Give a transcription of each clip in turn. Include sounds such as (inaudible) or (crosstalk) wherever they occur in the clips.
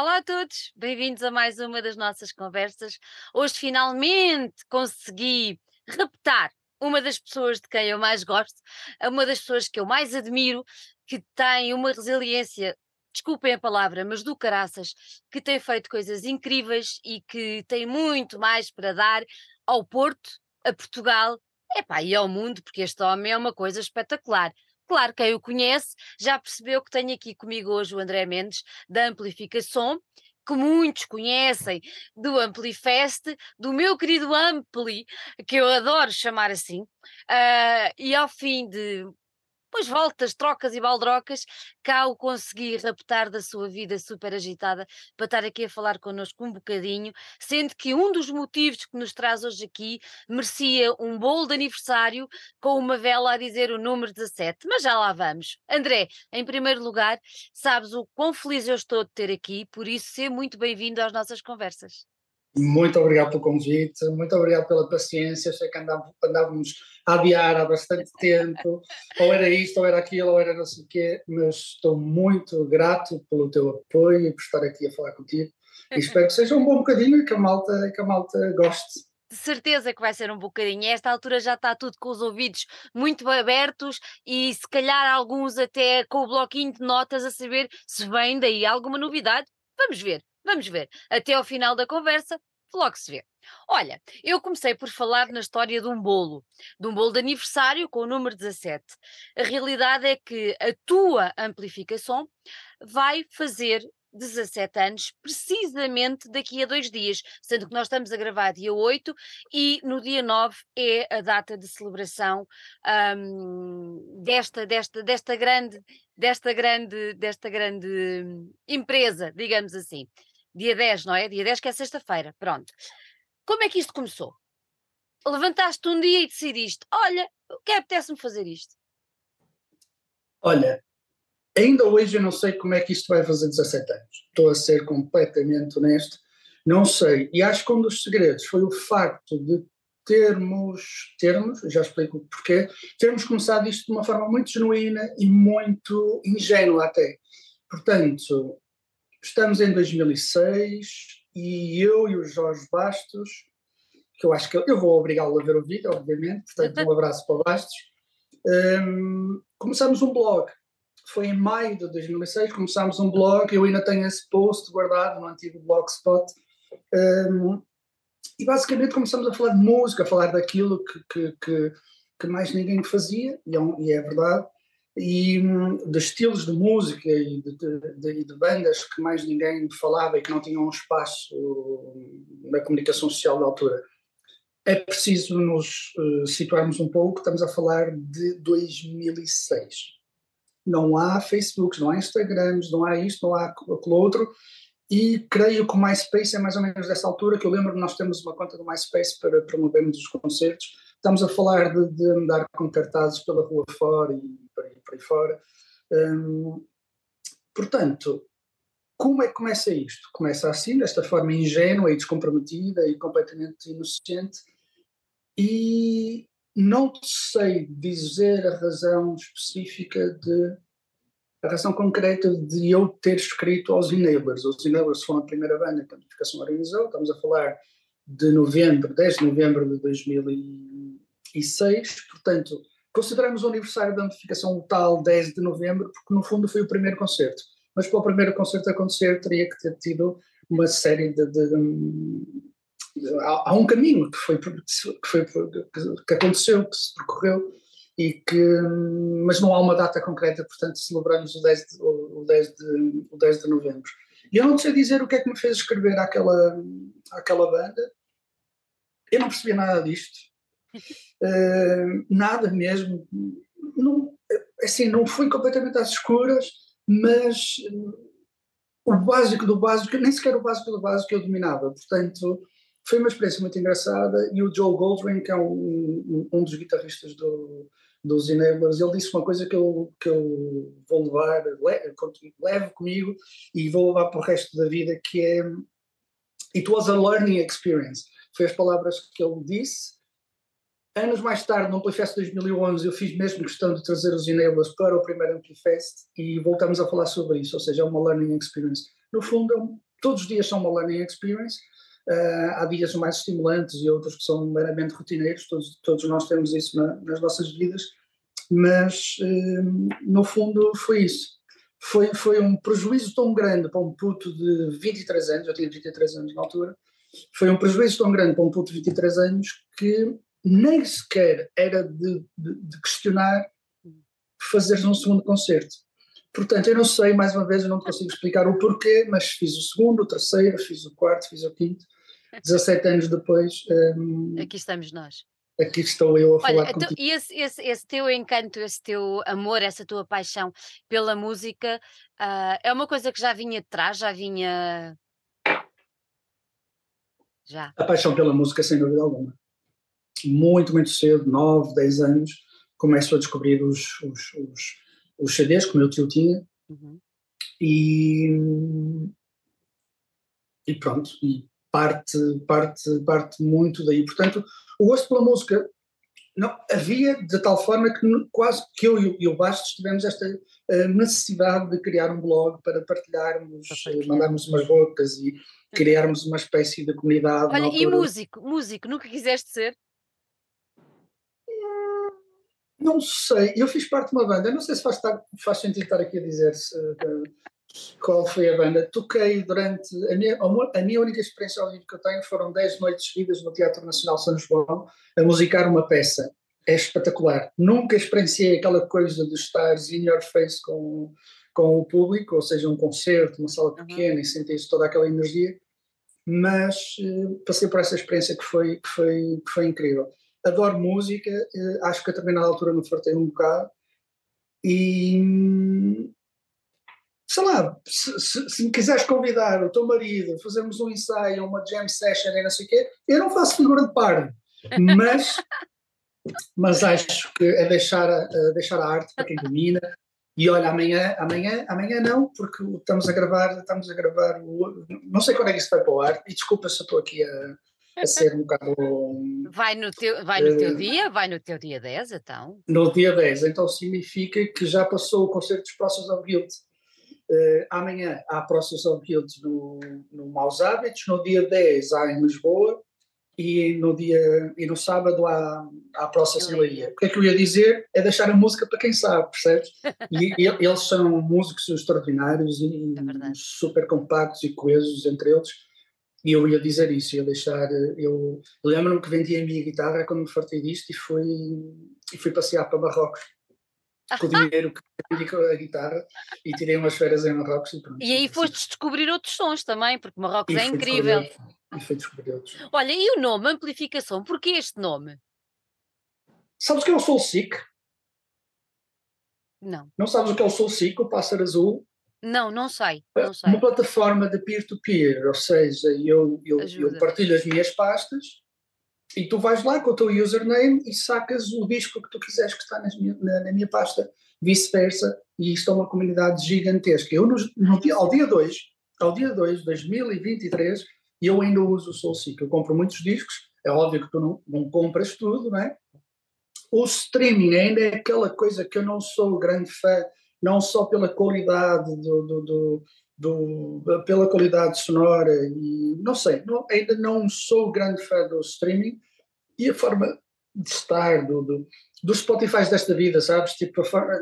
Olá a todos, bem-vindos a mais uma das nossas conversas. Hoje finalmente consegui raptar uma das pessoas de quem eu mais gosto, uma das pessoas que eu mais admiro, que tem uma resiliência, desculpem a palavra, mas do caraças, que tem feito coisas incríveis e que tem muito mais para dar ao Porto, a Portugal epá, e ao mundo, porque este homem é uma coisa espetacular. Claro, quem o conhece já percebeu que tenho aqui comigo hoje o André Mendes, da Amplificação, que muitos conhecem do Amplifest, do meu querido Ampli, que eu adoro chamar assim, uh, e ao fim de depois voltas, trocas e baldrocas, cá o consegui raptar da sua vida super agitada para estar aqui a falar connosco um bocadinho, sendo que um dos motivos que nos traz hoje aqui merecia um bolo de aniversário com uma vela a dizer o número 17, mas já lá vamos. André, em primeiro lugar, sabes o quão feliz eu estou de ter aqui, por isso, ser muito bem-vindo às nossas conversas. Muito obrigado pelo convite, muito obrigado pela paciência. Sei que andávamos, a adiar há bastante tempo, ou era isto, ou era aquilo, ou era não sei o quê, mas estou muito grato pelo teu apoio e por estar aqui a falar contigo. E (laughs) espero que seja um bom bocadinho e que a malta, que a malta goste de certeza que vai ser um bocadinho. A esta altura já está tudo com os ouvidos muito abertos e se calhar alguns até com o bloquinho de notas a saber se vem daí alguma novidade. Vamos ver. Vamos ver. Até ao final da conversa, logo se vê. Olha, eu comecei por falar na história de um bolo, de um bolo de aniversário com o número 17. A realidade é que a tua amplificação vai fazer 17 anos, precisamente daqui a dois dias, sendo que nós estamos a gravar dia 8 e no dia 9 é a data de celebração um, desta, desta, desta grande, desta grande, desta grande empresa, digamos assim. Dia 10, não é? Dia 10 que é sexta-feira, pronto. Como é que isto começou? Levantaste um dia e decidiste, olha, o que é apetece-me fazer isto? Olha, Ainda hoje eu não sei como é que isto vai fazer 17 anos. Estou a ser completamente honesto. Não sei. E acho que um dos segredos foi o facto de termos, termos, já explico porquê, termos começado isto de uma forma muito genuína e muito ingênua até. Portanto, estamos em 2006 e eu e o Jorge Bastos, que eu acho que eu vou obrigá-lo a ver o vídeo, obviamente, portanto um (laughs) abraço para Bastos, um, começamos um blog. Foi em maio de 2006, começámos um blog, eu ainda tenho esse post guardado no antigo blogspot, um, e basicamente começamos a falar de música, a falar daquilo que, que, que, que mais ninguém fazia, e é, e é verdade, e um, de estilos de música e de, de, de, bandas que mais ninguém falava e que não tinham um espaço na comunicação social da altura. É preciso nos uh, situarmos um pouco, estamos a falar de 2006 não há Facebooks, não há Instagrams, não há isto, não há aquilo outro. E creio que o MySpace é mais ou menos dessa altura, que eu lembro que nós temos uma conta do MySpace para promovermos os concertos. Estamos a falar de, de andar com cartazes pela rua fora e por aí, por aí fora. Hum, portanto, como é que começa isto? Começa assim, desta forma ingênua e descomprometida e completamente inocente. E não sei dizer a razão específica de a razão concreta de eu ter escrito aos Enablers. Os Enablers foram a primeira banda que a notificação organizou, estamos a falar de novembro, 10 de novembro de 2006, portanto, consideramos o aniversário da notificação o tal 10 de novembro, porque no fundo foi o primeiro concerto. Mas para o primeiro concerto acontecer, teria que ter tido uma série de, de, há, há, um caminho que foi, que, foi, que aconteceu, que se percorreu, e que, mas não há uma data concreta, portanto celebramos o 10 de, o 10 de, o 10 de novembro. E eu não sei dizer o que é que me fez escrever aquela, aquela banda, eu não percebia nada disto, uh, nada mesmo, não, assim, não fui completamente às escuras, mas o básico do básico, nem sequer o básico do básico eu dominava, portanto foi uma experiência muito engraçada e o Joel Goldring, que é um, um dos guitarristas do, dos Enablers, ele disse uma coisa que eu, que eu vou levar, levo comigo e vou levar para o resto da vida, que é It was a learning experience. Foi as palavras que ele disse. Anos mais tarde, no Amplifest 2011, eu fiz mesmo questão de trazer os Enablers para o primeiro Amplifest e voltamos a falar sobre isso, ou seja, é uma learning experience. No fundo, todos os dias são uma learning experience. Uh, há dias mais estimulantes e outros que são meramente rotineiros, todos, todos nós temos isso na, nas nossas vidas, mas uh, no fundo foi isso. Foi, foi um prejuízo tão grande para um puto de 23 anos, eu tinha 23 anos na altura, foi um prejuízo tão grande para um puto de 23 anos que nem sequer era de, de, de questionar fazer um segundo concerto. Portanto, eu não sei, mais uma vez, eu não consigo explicar o porquê, mas fiz o segundo, o terceiro, fiz o quarto, fiz o quinto. 17 anos depois. Um, aqui estamos nós. Aqui estou eu a Olha, falar então, contigo. E esse, esse, esse, teu encanto, esse teu amor, essa tua paixão pela música, uh, é uma coisa que já vinha de trás, já vinha. Já. A paixão pela música, sem dúvida alguma. Muito, muito cedo, 9, 10 anos, começo a descobrir os, os, os, os CDs que o meu tio tinha. Uhum. E, e pronto, e parte, parte, parte muito daí. Portanto, o gosto pela música não, havia de tal forma que quase que eu e o Bastos tivemos esta uh, necessidade de criar um blog para partilharmos, uh, mandarmos umas bocas e criarmos uma espécie de comunidade. Olha, e músico, músico, nunca quiseste ser? Não sei, eu fiz parte de uma banda, não sei se faz, faz sentido estar aqui a dizer se, uh, qual foi a banda. Toquei durante. A minha, a minha única experiência ao vivo que eu tenho foram 10 noites seguidas no Teatro Nacional São João a musicar uma peça. É espetacular. Nunca experienciei aquela coisa de estar in your face com, com o público, ou seja, um concerto, uma sala pequena uhum. e sentir toda aquela energia, mas uh, passei por essa experiência que foi, que foi, que foi incrível. Adoro música, uh, acho que a determinada altura me fartei um bocado e sei lá, se, se, se, me quiseres convidar o teu marido, fazermos um ensaio, uma jam session e não sei o quê, eu não faço figura de par, mas, (laughs) mas acho que é deixar a, deixar a arte para quem domina. E olha, amanhã, amanhã, amanhã não, porque estamos a gravar, estamos a gravar, o, não sei quando é que isso vai para o ar, e desculpa se eu estou aqui a, a ser um bocado. Vai no, teu, vai no teu uh, dia? Vai no teu dia 10, então? No dia 10, então significa que já passou o concerto dos Próximos ao Guild. Uh, amanhã há Process of Guilds no, no Maus Hábitos, no dia 10 há em Lisboa e no, dia, e no sábado há, há Process em Leiria. O que é que eu ia dizer? É deixar a música para quem sabe, percebes? (laughs) E, e eles são músicos extraordinários e é super compactos e coesos entre eles. E eu ia dizer isso, ia deixar. Eu lembro-me que vendi a minha guitarra quando me fartei disto e fui, e fui passear para Marrocos com o dinheiro que vendi com a guitarra e tirei umas férias em Marrocos e pronto. E aí foste descobrir outros sons também, porque Marrocos e é incrível. E foi descobrir outros. Olha, e o nome, amplificação, porquê este nome? Sabes o que é o Soul Seek? Não. Não sabes o que é o Soul Seek, o pássaro azul? Não, não sei. Não sei. Uma plataforma de peer-to-peer, -peer, ou seja, eu, eu, eu partilho as minhas pastas e tu vais lá com o teu username e sacas o disco que tu quiseres que está minha, na, na, minha pasta, vice-versa, e isto é uma comunidade gigantesca. Eu, no, no dia, ao dia 2, ao dia 2 de 2023, eu ainda uso o SoulSeek. Eu compro muitos discos, é óbvio que tu não, não compras tudo, não é? O streaming ainda é aquela coisa que eu não sou grande fã, não só pela qualidade do, do, do do, pela qualidade sonora e não sei, não, ainda não sou grande fã do streaming e a forma de estar do, do, dos Spotify desta vida, sabes? Tipo, a forma.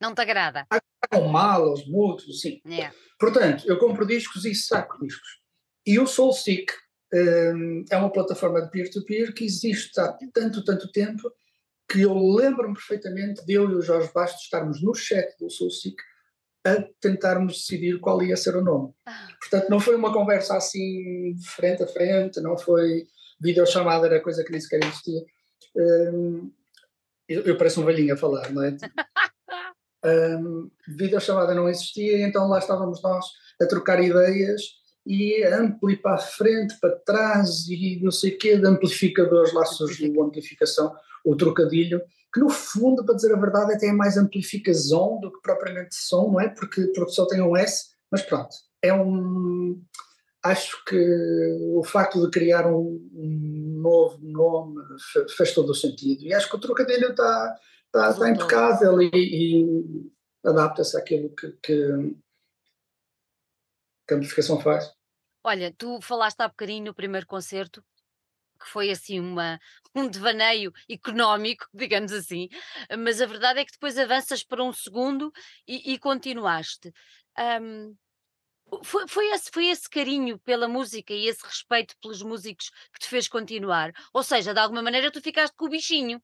Não te agrada? Com mal aos mútuos, sim. Yeah. Portanto, eu compro discos e saco discos. E o SoulSeek um, é uma plataforma de peer-to-peer -peer que existe há tanto, tanto tempo que eu lembro-me perfeitamente de eu e o Jorge Bastos estarmos no chat do SoulSeek a tentarmos decidir qual ia ser o nome. Ah. Portanto, não foi uma conversa assim frente a frente, não foi videochamada, era coisa que nem sequer existia. Um, eu, eu, pareço um velhinho a falar, não é? (laughs) um, videochamada não existia, então lá estávamos nós a trocar ideias e ampli para a frente, para trás e não sei o quê, de amplificadores, lá surgiu a amplificação, o trocadilho, que no fundo, para dizer a verdade, até é mais amplificação do que propriamente som, não é? Porque, porque só tem um S, mas pronto, é um. Acho que o facto de criar um, um novo nome fez todo o sentido. E acho que o trocadilho está, está, está impecável e, e adapta-se àquilo que, que que a amplificação faz. Olha, tu falaste há bocadinho no primeiro concerto que foi assim uma, um devaneio económico, (laughs) digamos assim, mas a verdade é que depois avanças para um segundo e, e continuaste. Um, foi, foi, esse, foi esse carinho pela música e esse respeito pelos músicos que te fez continuar. Ou seja, de alguma maneira tu ficaste com o bichinho,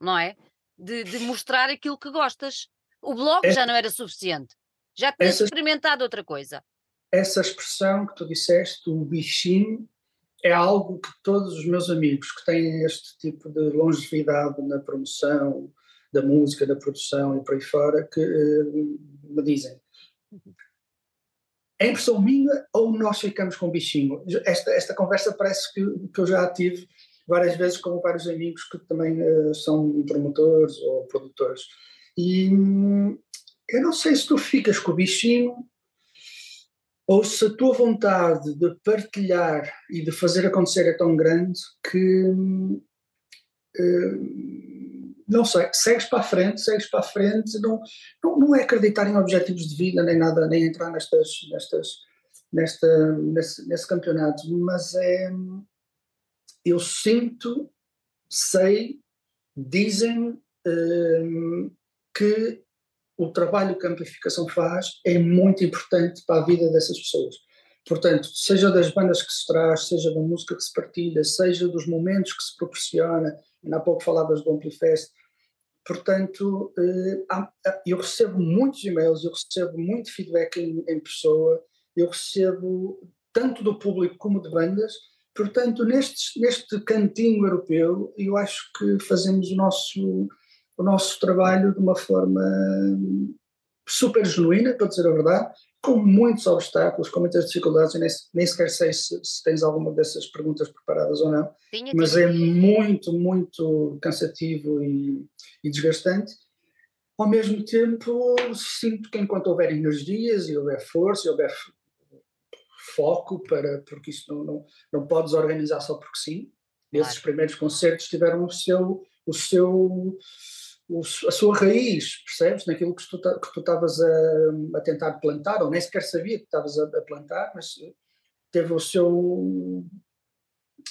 não é? De, de mostrar aquilo que gostas. O blog é, já não era suficiente. Já tinhas essa, experimentado outra coisa. Essa expressão que tu disseste, o bichinho, é algo que todos os meus amigos que têm este tipo de longevidade na promoção da música, da produção e por aí fora, que uh, me dizem. É impressão minha ou nós ficamos com o bichinho? Esta, esta conversa parece que, que eu já tive várias vezes com vários amigos que também uh, são promotores ou produtores. E hum, eu não sei se tu ficas com o bichinho ou se a tua vontade de partilhar e de fazer acontecer é tão grande que uh, não sei, segues para a frente, segues para a frente, não, não, não é acreditar em objetivos de vida nem nada, nem entrar nestas, nestas, nesta, nesse, nesse campeonato, mas é eu sinto, sei, dizem uh, que o trabalho que a amplificação faz é muito importante para a vida dessas pessoas. Portanto, seja das bandas que se traz, seja da música que se partilha, seja dos momentos que se proporciona, ainda há pouco falavas do Amplifest, portanto, eh, eu recebo muitos e-mails, eu recebo muito feedback em, em pessoa, eu recebo tanto do público como de bandas, portanto, neste, neste cantinho europeu, eu acho que fazemos o nosso o nosso trabalho de uma forma super genuína, para dizer a verdade, com muitos obstáculos, com muitas dificuldades, e nem, nem sequer sei se, se, tens alguma dessas perguntas preparadas ou não, Sim, mas é muito, muito cansativo e, e, desgastante. Ao mesmo tempo, sinto que enquanto houver energias e houver força e houver foco, para, porque isso não, não, não podes organizar só porque sim, claro. esses primeiros concertos tiveram o seu, o seu a sua raiz, percebes? Naquilo que tu estavas a, a, tentar plantar, ou nem sequer sabia que estavas a, a, plantar, mas teve o seu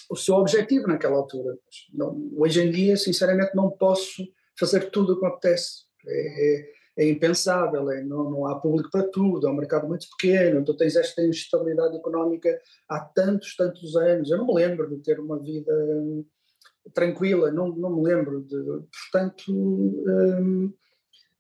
o seu objetivo naquela altura. Não, hoje em dia, sinceramente, não posso fazer tudo o que apetece. É, é, é impensável, é, não, não há público para tudo, é um mercado muito pequeno, tu tens esta instabilidade económica há tantos, tantos anos. Eu não me lembro de ter uma vida tranquila, não, não me lembro. De, portanto, hum,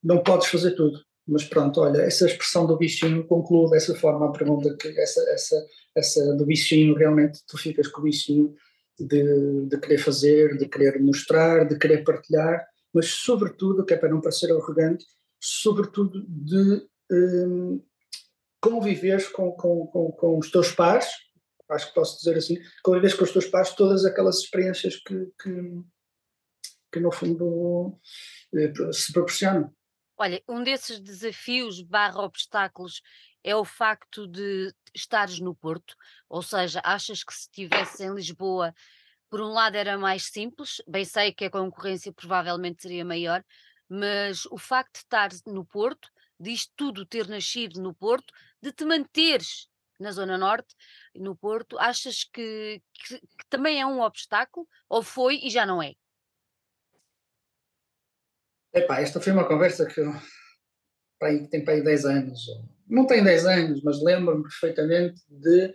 não podes fazer tudo. Mas pronto, olha, essa expressão do bichinho concluo dessa forma a pergunta que essa, essa, essa do bichinho, realmente tu ficas com o bichinho de, de querer fazer, de querer mostrar, de querer partilhar, mas sobretudo, que é para não parecer arrogante, sobretudo de um, conviveres com, com, com, com os teus pares, acho que posso dizer assim, convives com os teus pais todas aquelas experiências que, que, que no fundo eh, se proporcionam. Olha, um desses desafios barra obstáculos é o facto de estares no Porto, ou seja, achas que se estivesse em Lisboa, por um lado era mais simples, bem sei que a concorrência provavelmente seria maior, mas o facto de estar no Porto, diz tudo ter nascido no Porto, de te manteres na Zona Norte, no Porto, achas que, que, que também é um obstáculo ou foi e já não é? Epá, esta foi uma conversa que tem para aí 10 anos. Não tem 10 anos, mas lembro-me perfeitamente de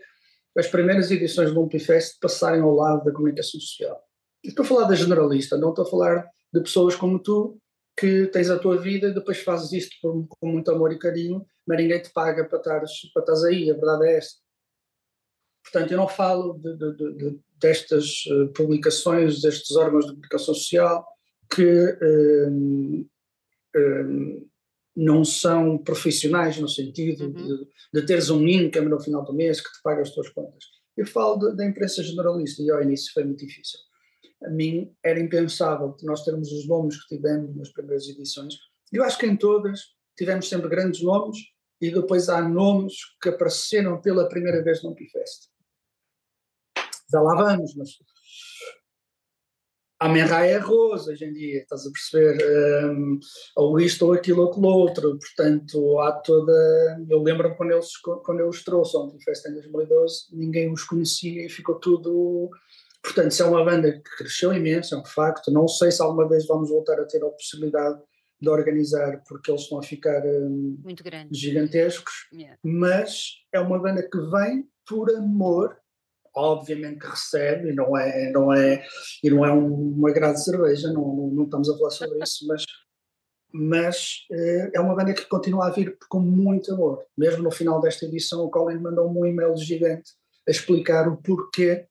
as primeiras edições do Amplifest passarem ao lado da comunicação social. Estou a falar da generalista, não estou a falar de pessoas como tu que tens a tua vida e depois fazes isto com muito amor e carinho, mas ninguém te paga para estares, para estares aí, a verdade é esta. Portanto, eu não falo de, de, de, destas uh, publicações, destes órgãos de comunicação social que um, um, não são profissionais no sentido uhum. de, de, teres um income no final do mês que te paga as tuas contas. Eu falo da imprensa generalista e ao início foi muito difícil a mim era impensável nós termos os nomes que tivemos nas primeiras edições. Eu acho que em todas tivemos sempre grandes nomes e depois há nomes que apareceram pela primeira vez no Pifest. Já lá vamos, mas Amenra é arroz hoje em dia, estás a perceber? Um, ou isto ou aquilo ou aquilo outro. Portanto, há toda. Eu lembro-me quando, eles, quando eu os trouxe ao Festa em 2012, ninguém os conhecia e ficou tudo. Portanto, é uma banda que cresceu imenso, é um facto. Não sei se alguma vez vamos voltar a ter a possibilidade de organizar, porque eles estão a ficar um, gigantescos, yeah. mas é uma banda que vem por amor obviamente que recebe, e não é, não é, e não é uma grade de cerveja, não, não, estamos a falar sobre isso, (laughs) mas, mas eh, é uma banda que continua a vir com muito amor. Mesmo no final desta edição, o Colin mandou-me um e-mail gigante a explicar o porquê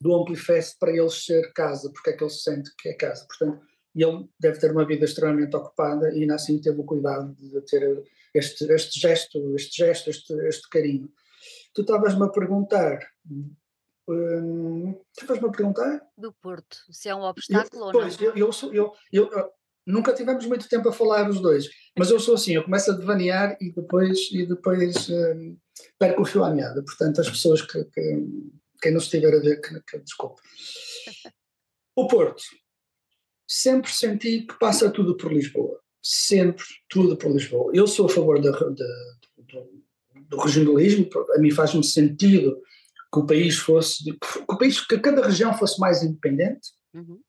do Amplifest para eles ser casa, porque é que ele se sente que é casa. Portanto, ele deve ter uma vida extremamente ocupada e ainda assim teve o cuidado de ter este, este gesto, este gesto, este, este carinho. Tu estavas-me a perguntar. Hum, estavas-me a perguntar? Do Porto, se é um obstáculo eu, ou pois, não. Eu, eu, sou, eu, eu, eu, nunca tivemos muito tempo a falar os dois, mas eu sou assim, eu começo a devanear e depois, e depois hum, perco o fio à meada. Portanto, as pessoas que, que quem não estiver a ver, que, que desculpe. (laughs) O Porto, sempre senti que passa tudo por Lisboa. Sempre tudo por Lisboa. Eu sou a favor da, da, do regionalismo, a mim faz-me sentido que o país fosse, que o país, que cada região fosse mais independente, uhum.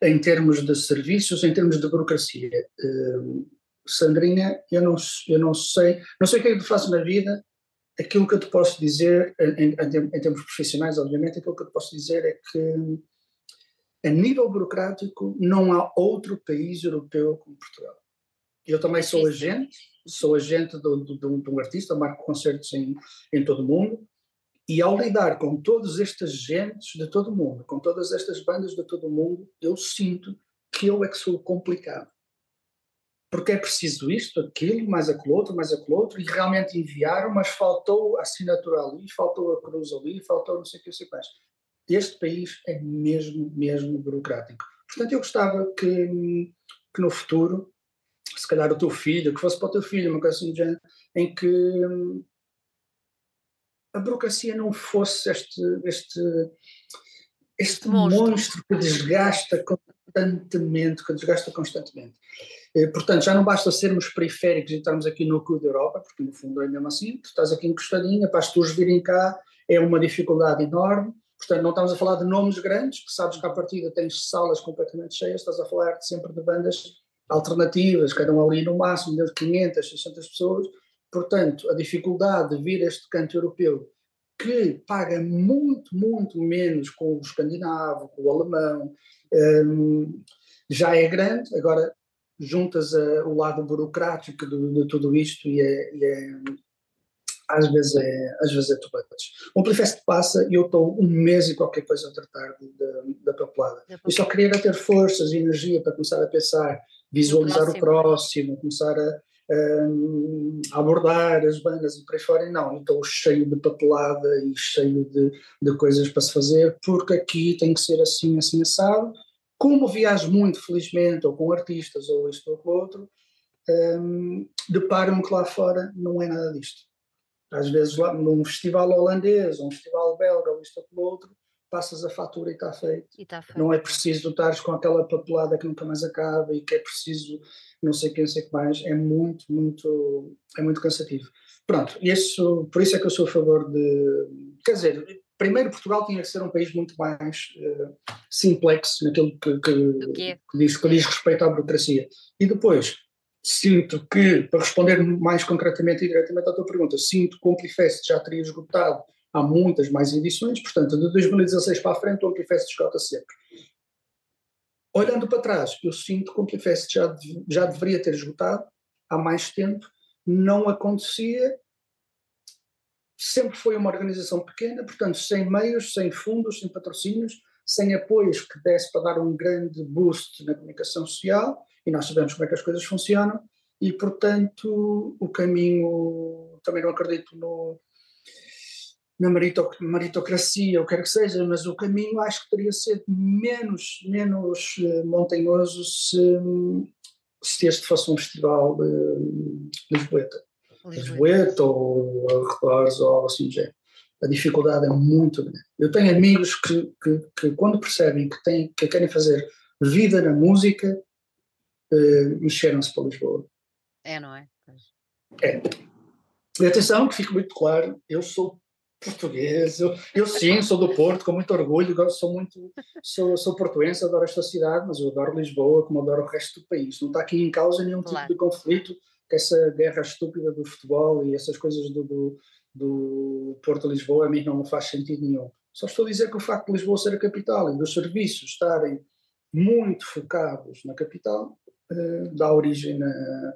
em termos de serviços, em termos de burocracia. Uh, Sandrinha, eu não, eu não sei, não sei o que é que tu fazes na vida, aquilo que eu te posso dizer, em, em, em, termos profissionais, obviamente, aquilo que eu te posso dizer é que, a nível burocrático, não há outro país europeu como Portugal. Eu também sou agente, sou agente de, de, um, de um, artista, marco concertos em, em todo o mundo, e ao lidar com todos estes agentes de todo o mundo, com todas estas bandas de todo o mundo, eu sinto que eu é que sou complicado. Porque é preciso isto, aquilo, mais aquilo outro, mais aquilo outro, e realmente enviaram, mas faltou a assinatura ali, faltou a cruz ali, faltou não sei o que, não sei o que mais. Este país é mesmo, mesmo burocrático. Portanto, eu gostava que, que no futuro se calhar o teu filho, que fosse para o teu filho, uma coisa assim de género, em que a burocracia não fosse este, este, este monstro. monstro que desgasta constantemente, que desgasta constantemente. Portanto, já não basta sermos periféricos e estarmos aqui no cu da Europa, porque no fundo é mesmo assim, tu estás aqui encostadinha, para as tuas virem cá é uma dificuldade enorme, portanto não estamos a falar de nomes grandes, que sabes que à partida tens salas completamente cheias, estás a falar sempre de bandas alternativas, que eram ali no máximo de 500, 600 pessoas. Portanto, a dificuldade de vir a este canto europeu, que paga muito, muito menos com o escandinavo, com o alemão, um, já é grande. Agora, juntas a, o lado burocrático de, de tudo isto e é, e é, às vezes é, às vezes é tubante. Um Polifest passa e eu estou um mês e qualquer coisa a tratar da papelada. Eu só queria ter forças e energia para começar a pensar visualizar o próximo, começar a, a, abordar as bandas e por aí fora, e não, estou cheio de papelada e cheio de, de coisas para se fazer, porque aqui tem que ser assim, assim, assado. Como viajo muito, felizmente, ou com artistas, ou isto ou outro, um, deparo-me que lá fora não é nada disto. Às vezes, lá, num festival holandês, ou um festival belga, ou isto ou outro, passas a fatura e está feito. E tá feito. Não é preciso estares com aquela papelada que nunca mais acaba e que é preciso não sei quem, sei que mais. É muito, muito, é muito cansativo. Pronto, isso, por isso é que eu sou a favor de. Quer dizer, primeiro Portugal tinha que ser um país muito mais uh, simplex naquilo que, que, que, diz, que diz respeito à burocracia. E depois, sinto que, para responder mais concretamente e diretamente à tua pergunta, sinto que o Amplifest já teria esgotado há muitas mais edições, portanto, de 2016 para a frente o Amplifest esgota sempre. Olhando para trás, eu sinto que o Amplifest já, já deveria ter esgotado há mais tempo, não acontecia, sempre foi uma organização pequena, portanto, sem meios, sem fundos, sem patrocínios, sem apoios que desse para dar um grande boost na comunicação social, e nós sabemos como é que as coisas funcionam, e portanto o caminho, também não acredito no, na meritocracia, ou quer que seja, mas o caminho acho que teria sido menos, menos uh, montanhoso se, se este fosse um festival de Lisboeta. Lisboeta ou arredores ou algo assim do a dificuldade é muito grande. Eu tenho amigos que, que, que quando percebem que, têm, que querem fazer vida na música, uh, mexeram-se para Lisboa. É, não é? É. E atenção, que fique muito claro, eu sou português, eu, eu sim, sou do Porto, com muito orgulho, sou muito, sou, sou portuense, adoro esta cidade, mas eu adoro Lisboa como adoro o resto do país. Não está aqui em causa nenhum tipo de conflito, que essa guerra estúpida do futebol e essas coisas do, do, do Porto-Lisboa a mim não faz sentido nenhum. Só estou a dizer que o facto de Lisboa ser a capital e dos serviços estarem muito focados na capital uh, dá origem na,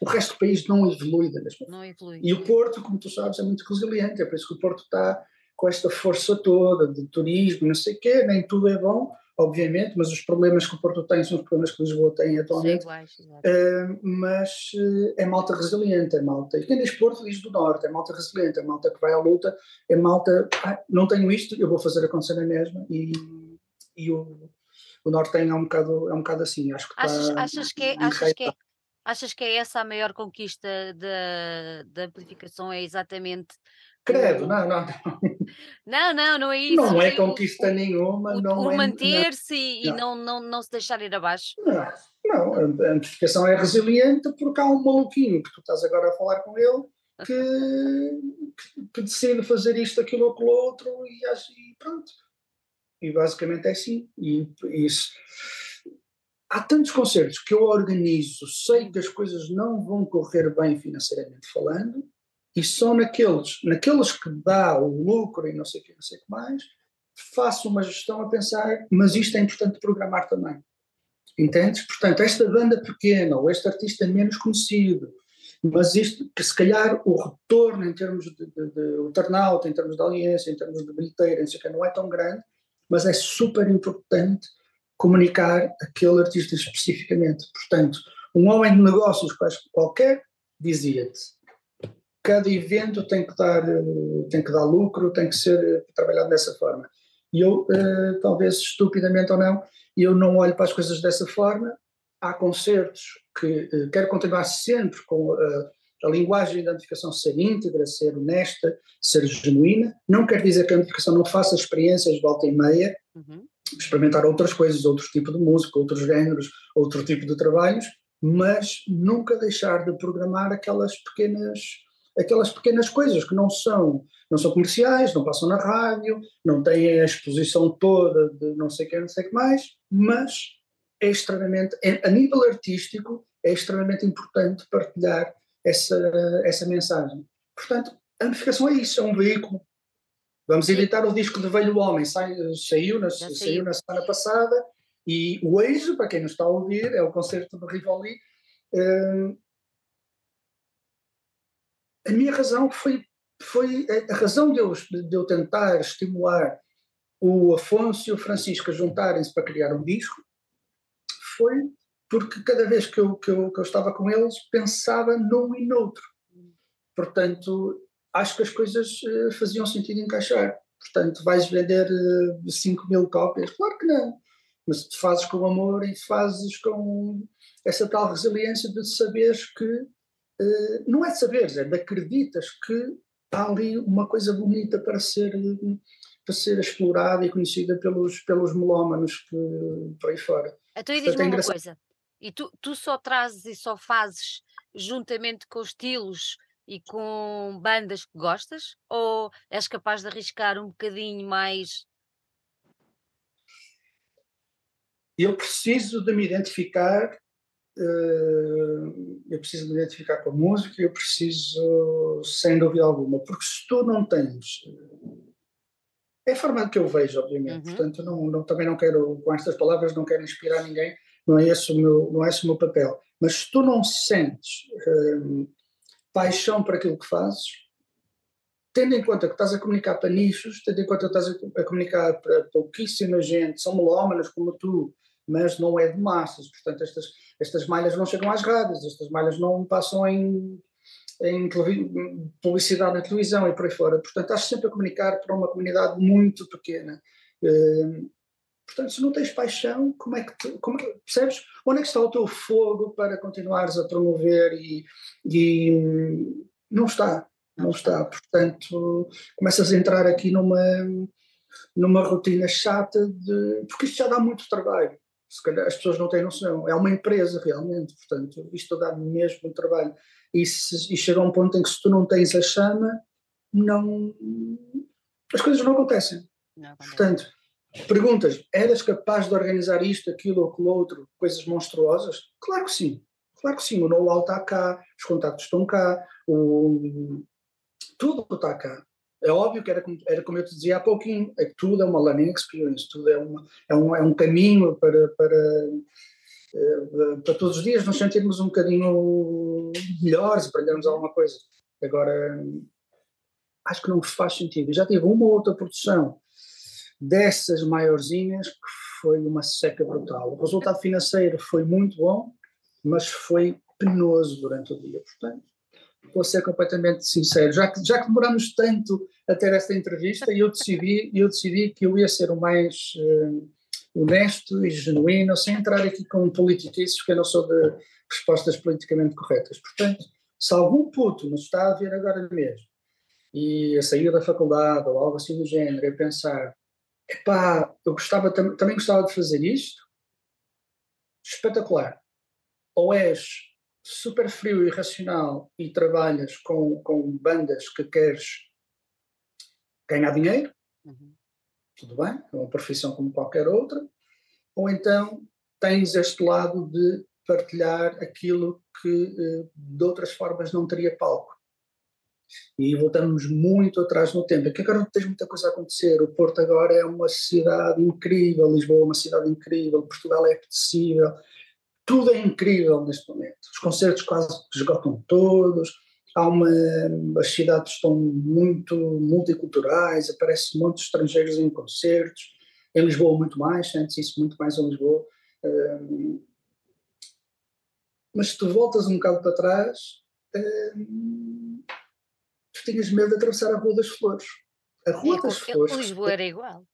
o resto do país não evolui da mesma Não evolui. E o Porto, como tu sabes, é muito resiliente, é por isso que o Porto está com esta força toda de turismo, não sei o quê, nem tudo é bom, obviamente, mas os problemas que o Porto tem são os problemas que Lisboa tem atualmente. Iguais, uh, mas uh, é malta resiliente, é malta. E quem diz Porto diz do Norte, é malta resiliente, é malta que vai à luta, é malta. Ah, não tenho isto, eu vou fazer acontecer a mesma. E, e o, o Norte tem é um bocado, é um bocado assim. Acho que achas, tá, achas, que é, achas, que é, achas que é essa a maior conquista da, da amplificação? É exatamente Credo, não, não, não. Não, não, não é isso. Não é conquista o, nenhuma. O, não o é, manter-se e não. Não, não, se deixar ir abaixo. Não, não, a amplificação é resiliente porque há um maluquinho que tu estás agora a falar com ele que, que decide fazer isto, aquilo ou aquilo outro e, e pronto. E basicamente é assim. E, isso. Há tantos concertos que eu organizo, sei que as coisas não vão correr bem financeiramente falando, e só naqueles, naqueles que dá o lucro e não sei o que, não sei o que mais, faço uma gestão a pensar, mas isto é importante programar também. Entendes? Portanto, esta banda pequena ou este artista menos conhecido, mas isto, que se calhar o retorno em termos de, de, de turnout, em termos de audiência, em termos de bilheteira, não, sei o que, não é tão grande, mas é super importante comunicar aquele artista especificamente. Portanto, um homem de negócios qualquer dizia-te cada evento tem que dar, eh, tem que dar lucro, tem que ser eh, trabalhado dessa forma. E eu, uh, talvez estupidamente ou não, eu não olho para as coisas dessa forma. Há concertos que quero continuar sempre com uh, a linguagem de identificação ser íntegra, ser honesta, ser genuína. Não quer dizer que a identificação não faça experiências de volta e meia, uhum. experimentar outras coisas, outro tipo de música, outros géneros, outro tipo de trabalhos, mas nunca deixar de programar aquelas pequenas aquelas pequenas coisas que não são, não são comerciais, não passam na rádio, não têm a exposição toda de não sei o que, não sei o que mais, mas é extremamente, é, a nível artístico, é extremamente importante partilhar essa, essa mensagem. Portanto, a amplificação é isso, é um veículo. Vamos editar o disco de Velho Homem, sai, saiu, na, saiu na semana passada, e o Eixo, para quem não está a ouvir, é o concerto do Rivoli, hum, a minha razão foi, foi a razão de eu, de eu tentar estimular o Afonso e o Francisco a juntarem-se para criar um disco foi porque cada vez que eu, que eu, que eu estava com eles pensava num e noutro. Portanto, acho que as coisas uh, faziam sentido encaixar. Portanto, vais vender uh, eh, 5 mil cópias? Claro que não. Mas tu fazes com amor e fazes com essa tal resiliência de saberes que eh, não é de saberes, é de acreditas que há ali uma coisa bonita para ser, para ser explorada e conhecida pelos, pelos melómanos que, por aí fora. Então, e diz-me é uma coisa, e tu, tu só trazes e só fazes juntamente com estilos e com bandas que gostas? Ou és capaz de arriscar um bocadinho mais? Eu preciso de me identificar eh, eu preciso me identificar com a música, eu preciso, sem dúvida alguma, porque se tu não tens. É a forma que eu vejo, obviamente, uhum. portanto, não, não, também não quero, com estas palavras, não quero inspirar ninguém, não é esse o meu, não é esse o meu papel. Mas se tu não sentes um, paixão para aquilo que fazes, tendo em conta que estás a comunicar para nichos, tendo em conta que estás a, comunicar para pouquíssima gente, são melómanos como tu, mas não é de massas, portanto estas, estas malhas não chegam às rádios, estas malhas não passam em, em publicidade na televisão e por aí fora, portanto estás sempre a comunicar para uma comunidade muito pequena. Uh, portanto, se não tens paixão, como é que tu, como percebes? Onde é que está o teu fogo para continuares a promover e, e não está. não está. Portanto, começas a entrar aqui numa, numa rotina chata de. Porque isto já dá muito trabalho. Se calhar as pessoas não têm noção. É uma empresa realmente, portanto, isto dá mesmo muito trabalho. E, se, e chega a um ponto em que se tu não tens a chama, não. as coisas não acontecem. Não, portanto, perguntas: eras capaz de organizar isto, aquilo ou aquilo outro, coisas monstruosas? Claro que sim. Claro que sim, o know-how está cá, os contactos estão cá, o, tudo está cá. É óbvio que era como, era como eu te dizia há pouquinho, é que tudo é uma learning experience, tudo é, uma, é, um, é um caminho para, para, eh, para todos os dias nos sentirmos um bocadinho melhores, aprendermos alguma coisa. Agora, acho que não faz sentido. Eu já tive uma ou outra produção dessas maiorzinhas que foi uma seca brutal. O resultado financeiro foi muito bom, mas foi penoso durante o dia. Portanto, vou ser completamente sincero. Já que, já que demoramos tanto a ter esta entrevista, eu decidi, eu decidi que eu ia ser o mais uh, honesto e genuíno, sem entrar aqui com politiquices, porque eu não sou de respostas politicamente corretas. Portanto, se algum puto nos está a ver agora mesmo e a sair da faculdade ou algo assim do género, e pensar, epá, eu gostava, também gostava de fazer isto, espetacular ou és super frio e racional e trabalhas com, com bandas que queres ganhar dinheiro, uhum. tudo bem, é uma profissão como qualquer outra, ou então tens este lado de partilhar aquilo que eh, de outras formas não teria palco. E voltamos muito atrás no tempo. Aqui agora não tens muita coisa a acontecer. O Porto agora é uma cidade incrível, Lisboa é uma cidade incrível, Portugal é apetecível, tudo é incrível neste momento. Os concertos quase esgotam todos, há uma, as cidades estão muito multiculturais, aparecem muitos estrangeiros em concertos, em Lisboa muito mais, sentes isso muito mais em Lisboa. Mas se tu voltas um bocado para trás, tu tinhas medo de atravessar a Rua das Flores. A Rua é, das Flores. Lisboa era igual.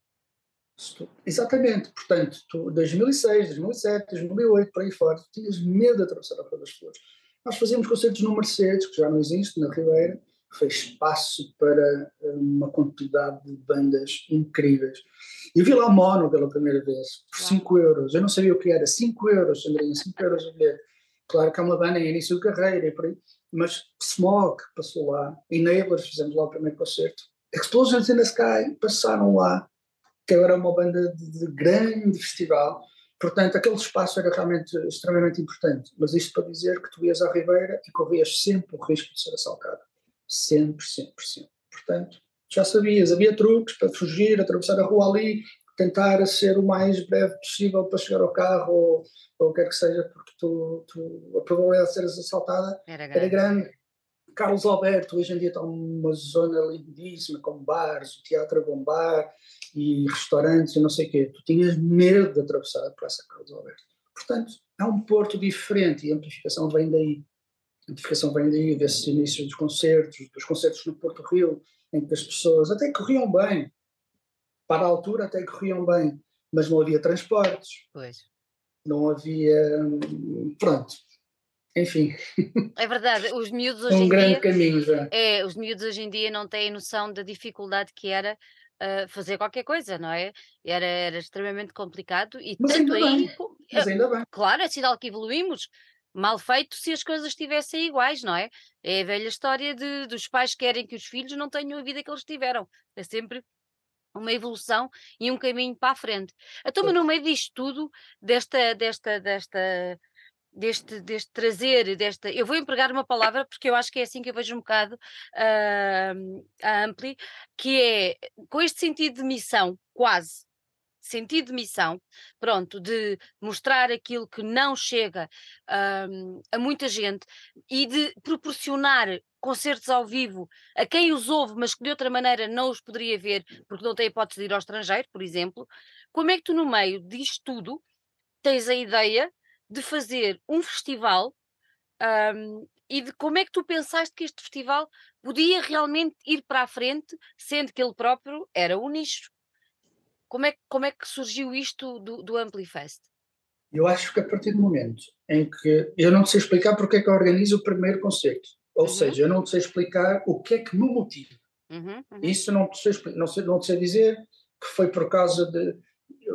Exatamente, portanto, tu, 2006, 2007, 2008, por aí fora, tu tinhas medo de atravessar a Rua das Flores. Nós fazíamos concertos no Mercedes, que já não existe, na Ribeira, foi espaço para eh, uma quantidade de bandas incríveis. Eu vi lá Mono pela primeira vez, por 5 euros. Eu não sabia o que era, 5 euros, Sandrinha, 5 euros a bilhete. Claro que é uma banda em início de carreira, e por aí, mas Smog passou lá, Enablers fizemos lá o primeiro concerto, Explosions in the Sky passaram lá, que agora é uma banda de, de grande festival. Portanto, aquele espaço era realmente extremamente importante. Mas isto para dizer que tu ias à Ribeira e corrias sempre o risco de ser assaltado. Sempre, sempre, sempre. Portanto, já sabias, havia truques para fugir, atravessar a rua ali, tentar ser o mais breve possível para chegar ao carro ou, ou o que quer que seja, porque tu, tu, a probabilidade de seres assaltada era grande. Era grande. Carlos Alberto hoje em dia está numa zona lindíssima, com bares, o teatro a bombar, e restaurantes e não sei o quê. Tu tinhas medo de atravessar a Praça Carlos Alberto. Portanto, é um porto diferente e a amplificação vem daí. A amplificação vem daí, desses inícios dos concertos, dos concertos no Porto Rio, em que as pessoas até corriam bem, para a altura até corriam bem, mas não havia transportes. Pois. Não havia. Pronto. Enfim. É verdade, os miúdos (laughs) hoje um em grande dia. caminho já. É, os miúdos hoje em dia não têm noção da dificuldade que era uh, fazer qualquer coisa, não é? Era, era extremamente complicado e Mas tanto ainda aí. bem. Mas ainda bem. Claro, é sinal que evoluímos. Mal feito se as coisas estivessem iguais, não é? É a velha história de, dos pais que querem que os filhos não tenham a vida que eles tiveram. É sempre uma evolução e um caminho para a frente. Então, mas no meio disto tudo, desta, desta, desta deste, deste trazer, desta. Eu vou empregar uma palavra porque eu acho que é assim que eu vejo um bocado uh, a Ampli, que é com este sentido de missão, quase. Sentido de missão, pronto, de mostrar aquilo que não chega uh, a muita gente e de proporcionar concertos ao vivo a quem os ouve, mas que de outra maneira não os poderia ver porque não tem hipótese de ir ao estrangeiro, por exemplo. Como é que tu, no meio disto tudo, tens a ideia de fazer um festival um, e de como é que tu pensaste que este festival podia realmente ir para a frente, sendo que ele próprio era um nicho. Como é, como é que surgiu isto do, do Amplifest? Eu acho que a partir do momento em que eu não sei explicar porque é que eu organizo o primeiro concerto. Ou uhum. seja, eu não te sei explicar o que é que me motiva. Uhum, uhum. Isso não te, sei, não, sei, não sei dizer que foi por causa de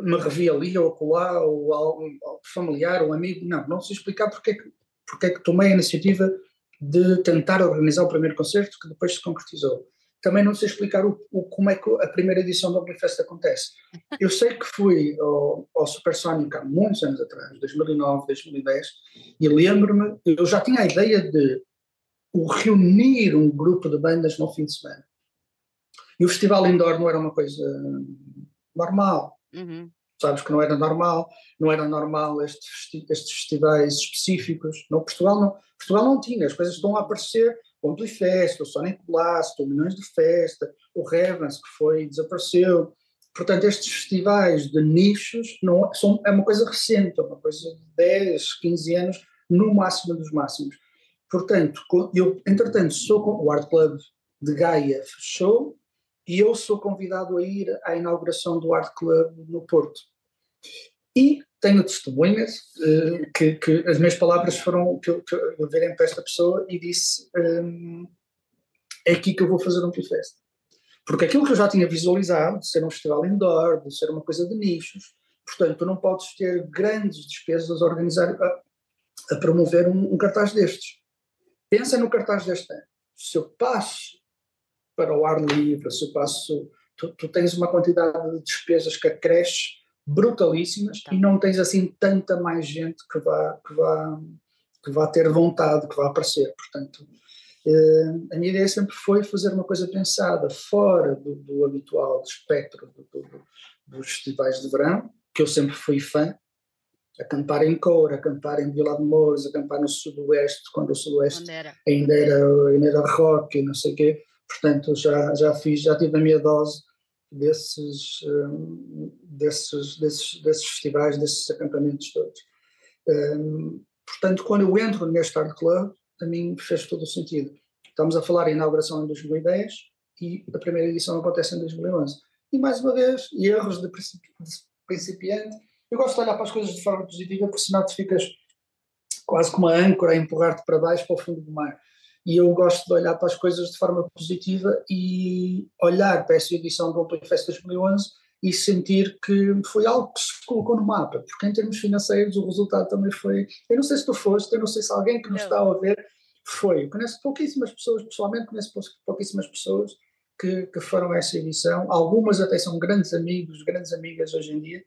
me revi ali ou acolá, ou algum familiar ou amigo. Não, não sei explicar porque é, que, porque é que tomei a iniciativa de tentar organizar o primeiro concerto que depois se concretizou. Também não sei explicar o, o como é que a primeira edição do Amplifest acontece. Eu sei que fui ao, ao Supersonic há muitos anos atrás, 2009, 2010, e lembro-me, eu já tinha a ideia de reunir um grupo de bandas no fim de semana. E o festival indoor não era uma coisa normal. Uhum. Sabes que não era normal, não era normal estes, estes festivais específicos. No Portugal não, Portugal não tinha, as coisas estão a aparecer, o Amplifest, o Sonic Blast, o Milhões de Festa, o Revens, que foi, desapareceu. Portanto, estes festivais de nichos não, são, é uma coisa recente, é uma coisa de 10, 15 anos, no máximo dos máximos. Portanto, eu, entretanto, sou com o Art Club de Gaia fechou e eu sou convidado a ir à inauguração do Art Club no Porto. E tenho testemunhas uh, que, que, as minhas palavras foram que eu, que eu virei para esta pessoa e disse um, é aqui que eu vou fazer um Pifest. Porque aquilo que eu já tinha visualizado, de ser um festival indoor, de ser uma coisa de nichos, portanto, tu não podes ter grandes despesas a organizar, a, a promover um, um cartaz destes. Pensa no cartaz deste ano. Se eu passo para o ar livre, se eu passo. Tu, tu tens uma quantidade de despesas que acresce brutalíssimas tá. e não tens assim tanta mais gente que vá, que vá, que vá ter vontade, que vá aparecer. Portanto, eh, a minha ideia sempre foi fazer uma coisa pensada fora do, do habitual espectro do, do, dos festivais de verão, que eu sempre fui fã, acampar em Coura, acampar em Vila de Mouros, acampar no Sudoeste, quando o Sudoeste era? ainda era, ainda era rock e não sei o quê. Portanto, já, já fiz, já tive a minha dose desses, um, desses, desses, desses festivais, desses acampamentos todos. Um, portanto, quando eu entro neste Art Club, a mim fez todo o sentido. Estamos a falar em inauguração em 2010 e a primeira edição acontece em 2011. E mais uma vez, erros de, principiante. Eu gosto de olhar para as coisas de forma positiva, porque senão tu ficas quase como uma âncora a empurrar-te para baixo para o fundo do mar e eu gosto de olhar para as coisas de forma positiva e olhar para essa edição do Open Fest 2011 e sentir que foi algo que se colocou no mapa, porque em termos financeiros o resultado também foi. Eu não sei se tu foste, eu não sei se alguém que nos está a ver foi. Conheço pouquíssimas pessoas, pessoalmente conheço pouquíssimas pessoas que, que foram a essa edição, algumas até são grandes amigos, grandes amigas hoje em dia,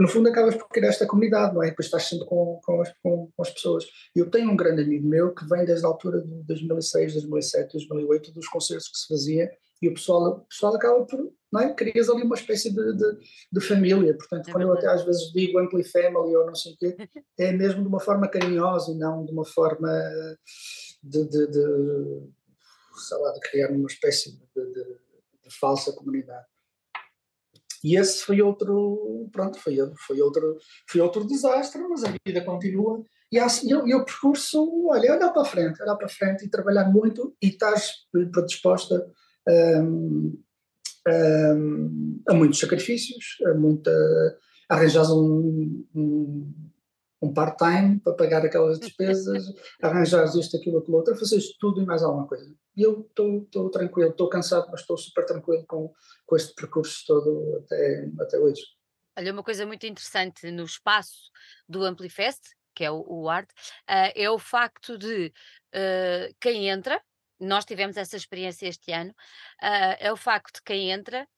no fundo acabas por criar esta comunidade, não é? Depois estás sempre com, com, as, com, com as pessoas. Eu tenho um grande amigo meu que vem desde a altura de 2006, 2007, 2008, dos concertos que se fazia, e o pessoal, o pessoal acaba por, não é? Crias ali uma espécie de, de, de família, portanto, é quando eu até às vezes digo Ampli Family ou não sei o quê, é mesmo de uma forma carinhosa e não de uma forma de, de, de sei lá, de criar uma espécie de, de, de falsa comunidade. E esse foi outro, pronto, foi, foi, outro, foi outro desastre, mas a vida continua. E, e, e o percurso, olha, olhar para frente, olhar para frente e trabalhar muito e estás predisposta um, um, a muitos sacrifícios, a muita. arranjar um, um um part-time para pagar aquelas despesas, (laughs) arranjar isto, aquilo, aquilo outro, fazer tudo e mais alguma coisa. E eu estou tranquilo, estou cansado, mas estou super tranquilo com, com este percurso todo até, até hoje. Olha, uma coisa muito interessante no espaço do Amplifest, que é o, o ART, uh, é o facto de uh, quem entra, nós tivemos essa experiência este ano, uh, é o facto de quem entra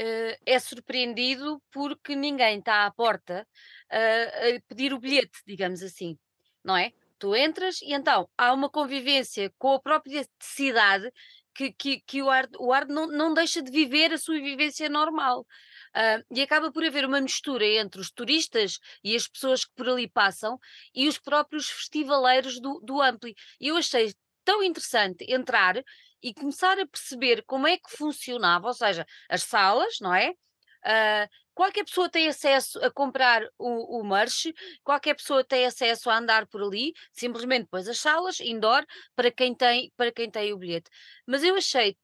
uh, é surpreendido porque ninguém está à porta uh, a pedir o bilhete, digamos assim, não é? Tu entras e então há uma convivência com a própria cidade que, que, que o ar, o ar não, não deixa de viver a sua vivência normal. Uh, e acaba por haver uma mistura entre os turistas e as pessoas que por ali passam e os próprios festivaleiros do, do Ampli. E eu achei tão interessante entrar e começar a perceber como é que funcionava, ou seja, as salas, não é? Uh, qualquer pessoa tem acesso a comprar o, o merch, qualquer pessoa tem acesso a andar por ali, simplesmente depois as salas, indoor, para quem tem, para quem tem o bilhete. Mas eu achei,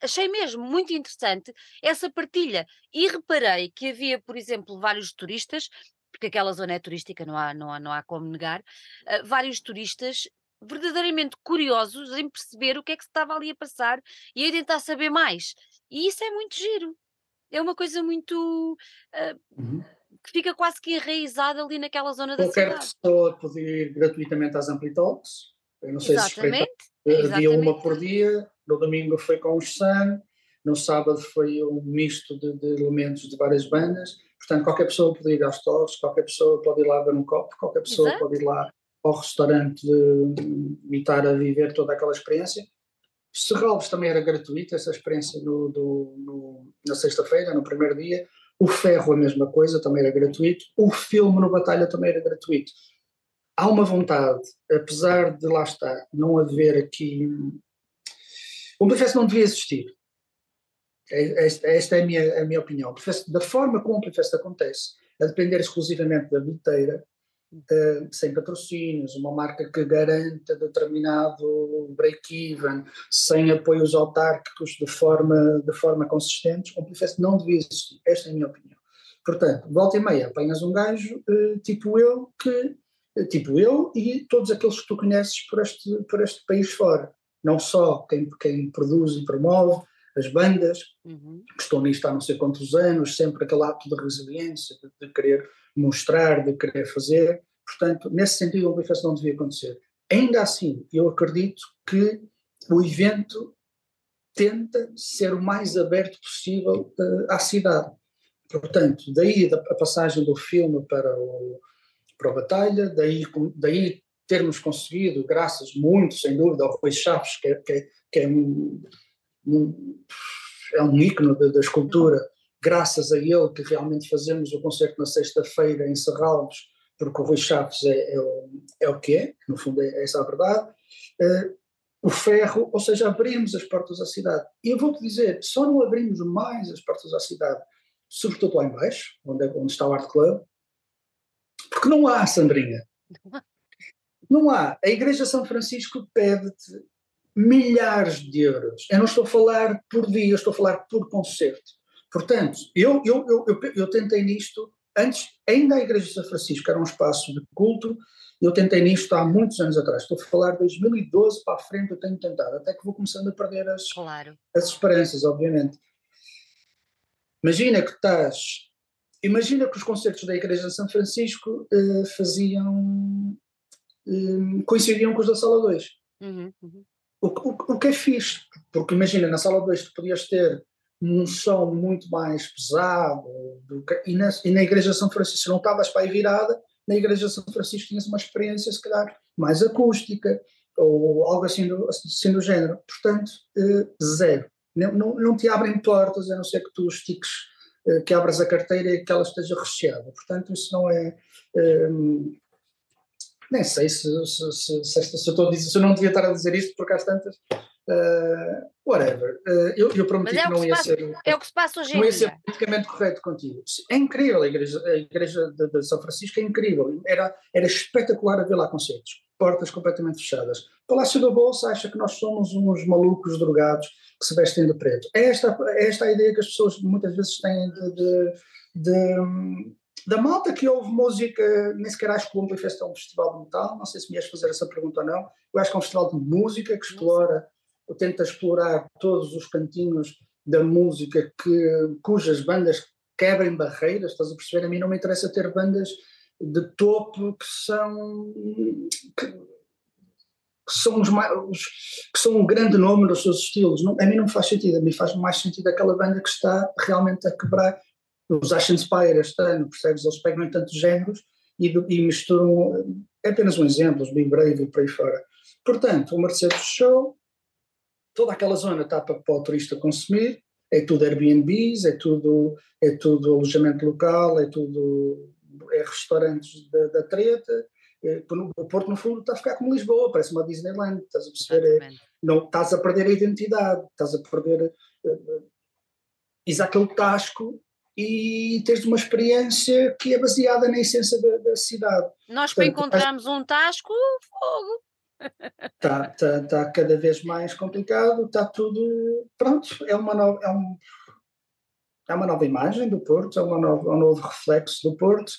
achei mesmo muito interessante essa partilha e reparei que havia, por exemplo, vários turistas, porque aquela zona é turística, não há, não há, não há como negar, uh, vários turistas verdadeiramente curiosos em perceber o que é que se estava ali a passar e a tentar saber mais. E isso é muito giro. É uma coisa muito. Uh, uhum. que fica quase que enraizada ali naquela zona Qualquer da cidade. Qualquer pessoa podia ir gratuitamente às Amplitalks. Eu não sei Exatamente. se havia uma por dia. No domingo foi com o Sun. No sábado foi um misto de, de elementos de várias bandas. Portanto, qualquer pessoa pode ir às torres, qualquer pessoa pode ir lá ver um copo, qualquer pessoa Exato. pode ir lá ao restaurante e estar a viver toda aquela experiência. Serralves também era gratuita, essa experiência no, do, no, na sexta-feira, no primeiro dia. O Ferro, a mesma coisa, também era gratuito. O filme no Batalha também era gratuito. Há uma vontade, apesar de lá estar, não haver aqui. O Amplifest não devia existir. É, esta, esta é a minha, a minha opinião. Da forma como o Amplifest acontece, a depender exclusivamente da bilheteira, uh, sem patrocínios, uma marca que garanta determinado break-even, sem apoios autárquicos de forma, de forma consistente, o Amplifest não devia existir. Esta é a minha opinião. Portanto, volta e meia, apanhas um gajo uh, tipo eu, que, uh, tipo eu e todos aqueles que tu conheces por este, por este país fora. Não só quem, quem produz e promove, as bandas, uhum. que estão nisto há não sei quantos anos, sempre aquele ato de resiliência, de, de querer mostrar, de querer fazer. Portanto, nesse sentido, o Bifest não devia acontecer. Ainda assim, eu acredito que o evento tenta ser o mais aberto possível uh, à cidade. Portanto, daí a passagem do filme para o, para a batalha, daí, daí termos conseguido, graças muito, sem dúvida, ao Rui Chaves, que é, que é, que é um, um, é um ícone da escultura, graças a ele que realmente fazemos o concerto na sexta-feira em Serralves, porque o Rui Chaves é, é, o, é o que é, no fundo é, essa a verdade, uh, o ferro, ou seja, abrimos as portas à cidade. E eu vou-te dizer, só não abrimos mais as portas à cidade, sobretudo lá embaixo, onde, é, onde está o Art Club, porque não há, Sandrinha. Não há. A Igreja São Francisco pede-te milhares de euros. Eu não estou a falar por dia, eu estou a falar por concerto. Portanto, eu, eu, eu, eu, tentei nisto, antes, ainda a Igreja de São Francisco era um espaço de culto, eu tentei nisto há muitos anos atrás, estou a falar de 2012 para a frente, eu tenho tentado, até que vou começando a perder as, claro. as esperanças, obviamente. Imagina que estás, imagina que os concertos da Igreja de São Francisco uh, faziam, uh, coincidiam com os da Sala 2. Uhum, uhum. O, o, o que é fixe, porque imagina, na Sala 2 tu podias ter um som muito mais pesado, do, e, na, e na Igreja de São Francisco, não estavas para aí virada, na Igreja de São Francisco tinhas uma experiência, se calhar, mais acústica, ou algo assim do, assim do género. Portanto, eh, zero. Não, não, não, te abrem portas, a não ser que tu estiques, eh, que abras a carteira e que ela esteja recheada. Portanto, isso não é. Eh, nem sei se, se, se, se, se, eu estou a dizer, se eu não devia estar a dizer isto, porque às tantas Uh, whatever. Uh, eu, eu prometi é que não ia passa, ser. É o que se passa hoje em Não ia ser politicamente correto contigo. É incrível a igreja, a igreja de, de, São Francisco, é incrível. Era, era espetacular a ver lá concertos. Portas completamente fechadas. Palácio da Bolsa acha que nós somos uns malucos drogados que se vestem de preto. É esta, é esta a ideia que as pessoas muitas vezes têm de, de, de da malta que ouve música, nem sequer acho que o Amplifest é um festival de metal, não sei se me ias fazer essa pergunta ou não. Eu acho que é um festival de música que explora tenta explorar todos os cantinhos da música que, cujas bandas quebrem barreiras, estás a perceber? A mim não me interessa ter bandas de topo que são que, que são os, que são grande nome nos seus estilos. Não, a mim não faz sentido, a mim faz mais sentido aquela banda que está realmente a quebrar os Ashen Spire este ano, percebes? Eles pegam em tantos géneros e, e misturam, é apenas um exemplo, os Big Brave e por aí fora. Portanto, o Mercedes Show toda aquela zona está para, para o turista consumir, é tudo Airbnbs, é tudo, é tudo alojamento local, é tudo é restaurantes da, da treta. É, o Porto, no fundo, está a ficar como Lisboa, parece uma Disneyland, estás a perceber? É, não, estás a perder a identidade, estás a perder. Uh, aquele tasco e tens uma experiência que é baseada na essência da, da cidade. Nós, Portanto, para encontrarmos um tasco, fogo. Está tá, tá cada vez mais complicado, está tudo. Pronto, é uma nova. É, um, é uma nova imagem do Porto, é, uma nova, é um novo reflexo do Porto.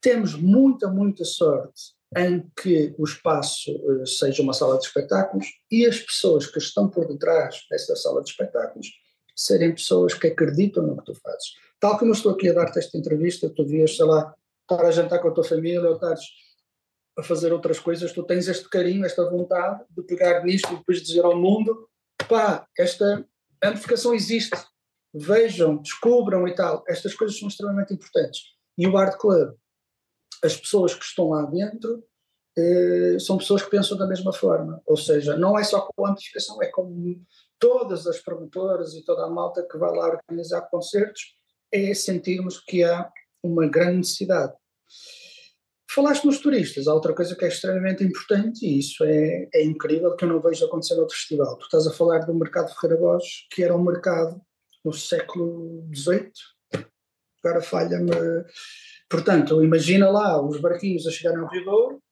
Temos muita, muita sorte em que o espaço uh, seja uma sala de espetáculos e as pessoas que estão por detrás dessa sala de espetáculos serem pessoas que acreditam no que tu fazes. Tal como eu estou aqui a dar-te esta entrevista, tu devias, sei lá, estar a jantar com a tua família ou estares a fazer outras coisas, tu tens este carinho, esta vontade de pegar nisto e depois dizer ao mundo, pá, esta amplificação existe, vejam, descubram e tal. Estas coisas são extremamente importantes. E o Art Club, as pessoas que estão lá dentro eh, são pessoas que pensam da mesma forma. Ou seja, não é só com a amplificação, é com todas as promotoras e toda a malta que vai lá organizar concertos, é sentirmos que há uma grande necessidade. Falaste nos turistas, há outra coisa que é extremamente importante e isso é, é incrível que eu não vejo acontecer no outro festival. Tu estás a falar do mercado Ferreira Borges, que era um mercado no século XVIII, agora falha-me. Portanto, imagina lá os barquinhos a chegarem ao Rio Douro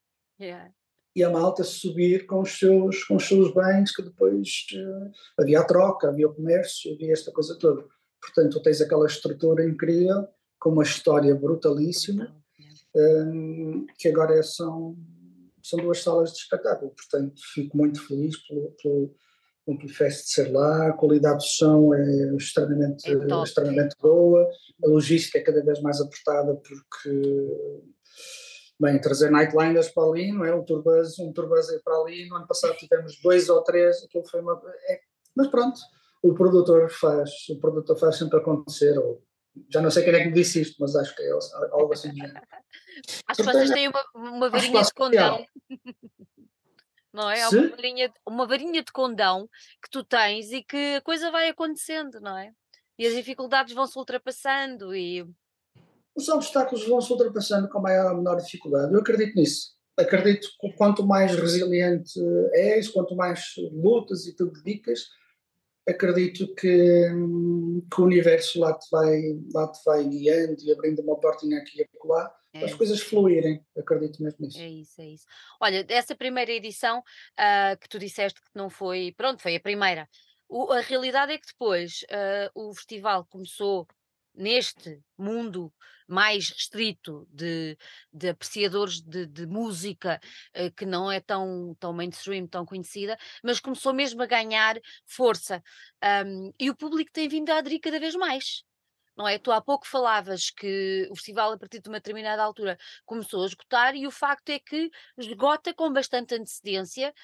yeah. e a malta subir com os seus, com os seus bens, que depois uh, havia a troca, havia o comércio, havia esta coisa toda. Portanto, tens aquela estrutura incrível, com uma história brutalíssima um, que agora são, são duas salas de espetáculo. Portanto, fico muito feliz pelo, pelo Amplifest de ser lá, a qualidade do som é extremamente, é extremamente boa, a logística é cada vez mais apertada porque bem, trazer nightliners para ali, não é? Um turbus, um turbus para ali, no ano passado tivemos dois ou três, aquilo foi uma. É, mas pronto, o produtor faz, o produtor faz sempre acontecer, ou já não sei quem é que me disse isto, mas acho que é algo (laughs) assim do género. Acho que vocês têm uma, uma (laughs) varinha de condão. Não é? Uma varinha, uma varinha de condão que tu tens e que a coisa vai acontecendo, não é? E as dificuldades vão-se ultrapassando e. Os obstáculos vão-se ultrapassando com maior ou menor dificuldade. Eu acredito nisso. Acredito que quanto mais resiliente és, quanto mais lutas e te dedicas, acredito que, que, o universo lá te, vai, lá te vai guiando e abrindo uma portinha aqui e acolá é. as coisas fluírem, acredito mesmo nisso. É isso, é isso. Olha, dessa primeira edição uh, que tu disseste que não foi, pronto, foi a primeira. O, a realidade é que depois uh, o festival começou neste mundo mais restrito de, de apreciadores de, de música uh, que não é tão, tão mainstream, tão conhecida, mas começou mesmo a ganhar força. Um, e o público tem vindo a aderir cada vez mais. Não é? Tu há pouco falavas que o festival, a partir de uma determinada altura, começou a esgotar, e o facto é que esgota com bastante antecedência,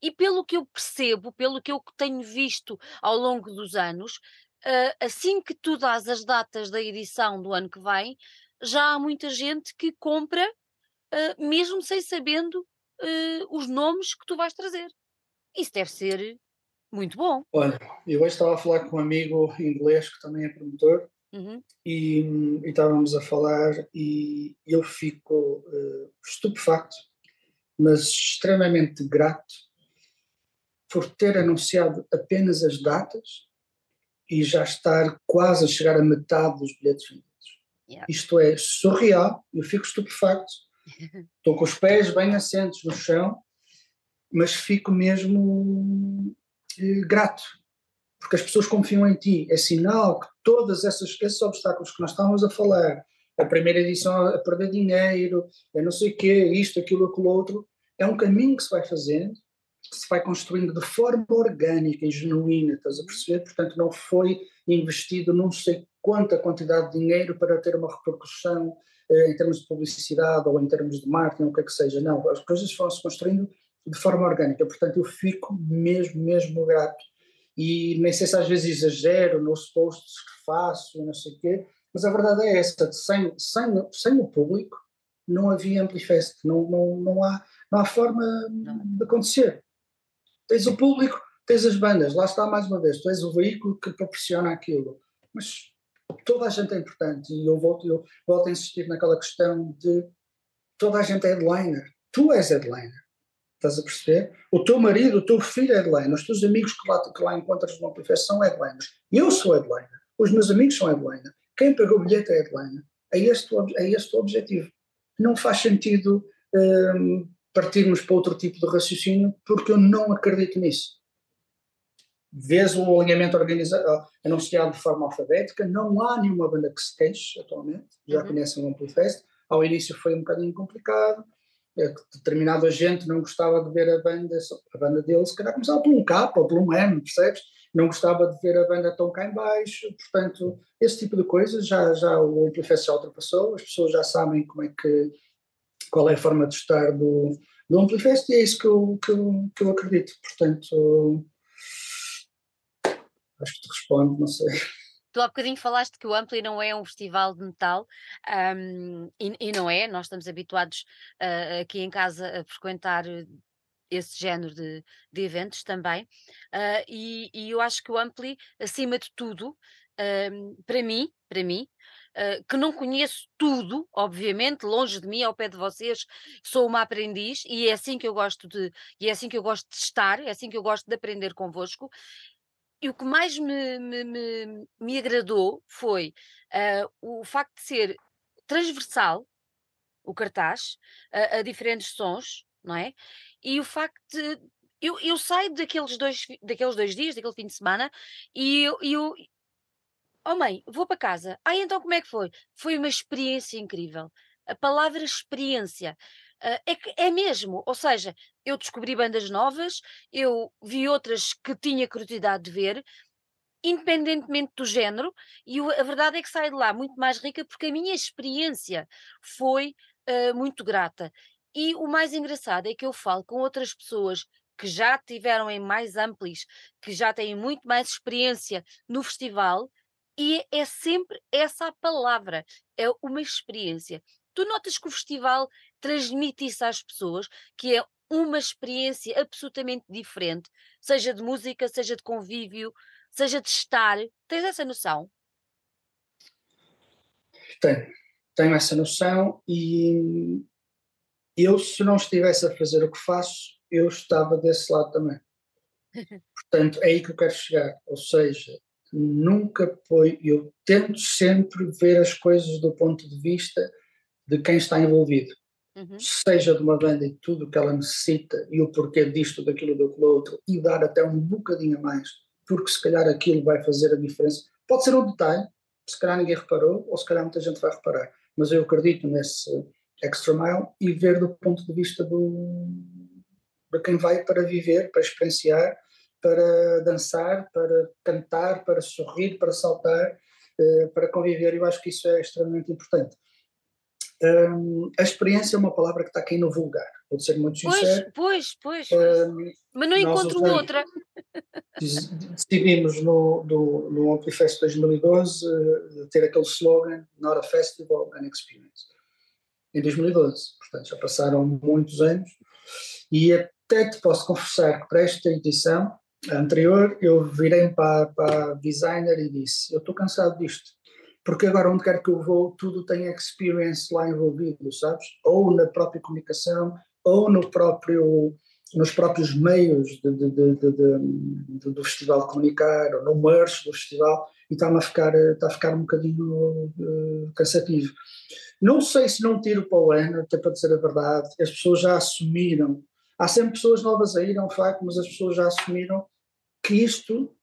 e pelo que eu percebo, pelo que eu tenho visto ao longo dos anos, uh, assim que tu dás as datas da edição do ano que vem, já há muita gente que compra, uh, mesmo sem sabendo uh, os nomes que tu vais trazer. Isso deve ser muito bom. Olha, eu hoje estava a falar com um amigo inglês que também é promotor uhum. e, e, estávamos a falar e eu fico estupefacto, mas extremamente grato por ter anunciado apenas as datas e já estar quase a chegar a metade dos bilhetes vendidos. Yeah. Isto é surreal, eu fico estupefacto. (laughs) Estou com os pés bem assentos no chão, mas fico mesmo eh, grato, porque as pessoas confiam em ti. É sinal que todos esses obstáculos que nós estávamos a falar, a primeira edição a perder dinheiro, a não sei o quê, isto, aquilo, aquilo outro, é um caminho que se vai fazendo que se vai construindo de forma orgânica e genuína, estás a perceber? Portanto, não foi investido não sei quanta quantidade de dinheiro para ter uma repercussão eh, em termos de publicidade ou em termos de marketing, o que é que seja. Não, as coisas foram-se construindo de forma orgânica. Portanto, eu fico mesmo, mesmo grato. E nem sei se às vezes exagero nos posts que faço, não sei o quê, mas a verdade é essa: sem, sem, sem o público não havia Amplifest, não, não, não, há, não há forma de acontecer. Tens o público, tens as bandas, lá está mais uma vez, tu és o veículo que proporciona aquilo. Mas toda a gente é importante e eu volto, eu volto a insistir naquela questão de toda a gente é headliner. Tu és headliner. Estás a perceber? O teu marido, o teu filho é headliner, os teus amigos que lá, que lá encontras no Amplifest são headliners. Eu sou headliner, os meus amigos são headliner. Quem pagou o bilhete é headliner. É este, é este o objetivo. Não faz sentido hum, partirmos para outro tipo de raciocínio, porque eu não acredito nisso. Vês o alinhamento organizado, anunciado de forma alfabética, não há nenhuma banda que se queixe atualmente, já uhum. conhecem o Amplifest, ao início foi um bocadinho complicado, é determinada gente não gostava de ver a banda, a banda dele se calhar começava por um K ou por um M, percebes? Não gostava de ver a banda tão cá em baixo, portanto, esse tipo de coisas já, já o Amplifest já ultrapassou, as pessoas já sabem como é que, qual é a forma de estar do, do Amplifest e é isso que eu, que eu, que eu acredito, portanto, acho que te respondo, não sei. Tu há bocadinho falaste que o Ampli não é um festival de metal um, e, e, não é, nós estamos habituados uh, aqui em casa a frequentar esse género de, de eventos também. Uh, e, e, eu acho que o Ampli, acima de tudo, para mim, para mim, Uh, que não conheço tudo, obviamente, longe de mim, ao pé de vocês, sou uma aprendiz e é assim que eu gosto de, e é assim que eu gosto de estar, é assim que eu gosto de aprender convosco e o que mais me, me, me, me agradou foi uh, o facto de ser transversal, o cartaz, a, a, diferentes sons, não é? E o facto de. Eu, eu saio daqueles dois, daqueles dois dias, daquele fim de semana, e eu, eu Oh mãe, vou para casa. Ah, então como é que foi? Foi uma experiência incrível. A palavra experiência uh, é que é mesmo, ou seja, eu descobri bandas novas, eu vi outras que tinha curiosidade de ver, independentemente do género, e a verdade é que saio de lá muito mais rica porque a minha experiência foi uh, muito grata. E o mais engraçado é que eu falo com outras pessoas que já tiveram em mais amplis, que já têm muito mais experiência no festival, e é sempre essa a palavra, é uma experiência. Tu notas que o festival transmite isso às pessoas, que é uma experiência absolutamente diferente, seja de música, seja de convívio, seja de estar. Tens essa noção? Tenho, tenho essa noção e eu, se não estivesse a fazer o que faço, eu estava desse lado também. (laughs) Portanto, é aí que eu quero chegar. Ou seja, nunca foi. Eu tento sempre ver as coisas do ponto de vista de quem está envolvido uhum. seja de uma banda e tudo o que ela necessita e o porquê disto, daquilo, daquilo outro, e dar até um bocadinho a mais, porque se calhar aquilo vai fazer a diferença. Pode ser um detalhe, se calhar ninguém reparou, ou se calhar muita gente vai reparar, mas eu acredito nesse extra mile e ver do ponto de vista do, de quem vai para viver, para experienciar, para dançar, para cantar, para sorrir, para saltar, eh, para conviver. Eu acho que isso é extremamente importante. Um, a experiência é uma palavra que está aqui no vulgar, vou ser muito sincero. Pois, pois, pois. Um, mas não encontro usamos, outra. (laughs) Decidimos no, no, no Amplifest 2012 uh, ter aquele slogan Not a Festival, an Experience. Em 2012, portanto já passaram muitos anos e até te posso confessar que para esta edição anterior eu virei para, para a designer e disse: Eu estou cansado disto porque agora onde quer que eu vou, tudo tem experience lá envolvido, sabes? Ou na própria comunicação, ou no próprio, nos próprios meios de, de, de, do festival comunicar, ou no merch do festival, e está-me a ficar, está a ficar um bocadinho uh, cansativo. Não sei se não tiro para o ano, até para dizer a verdade, as pessoas já assumiram, há sempre pessoas novas aí, não é um facto, mas as pessoas já assumiram que isto,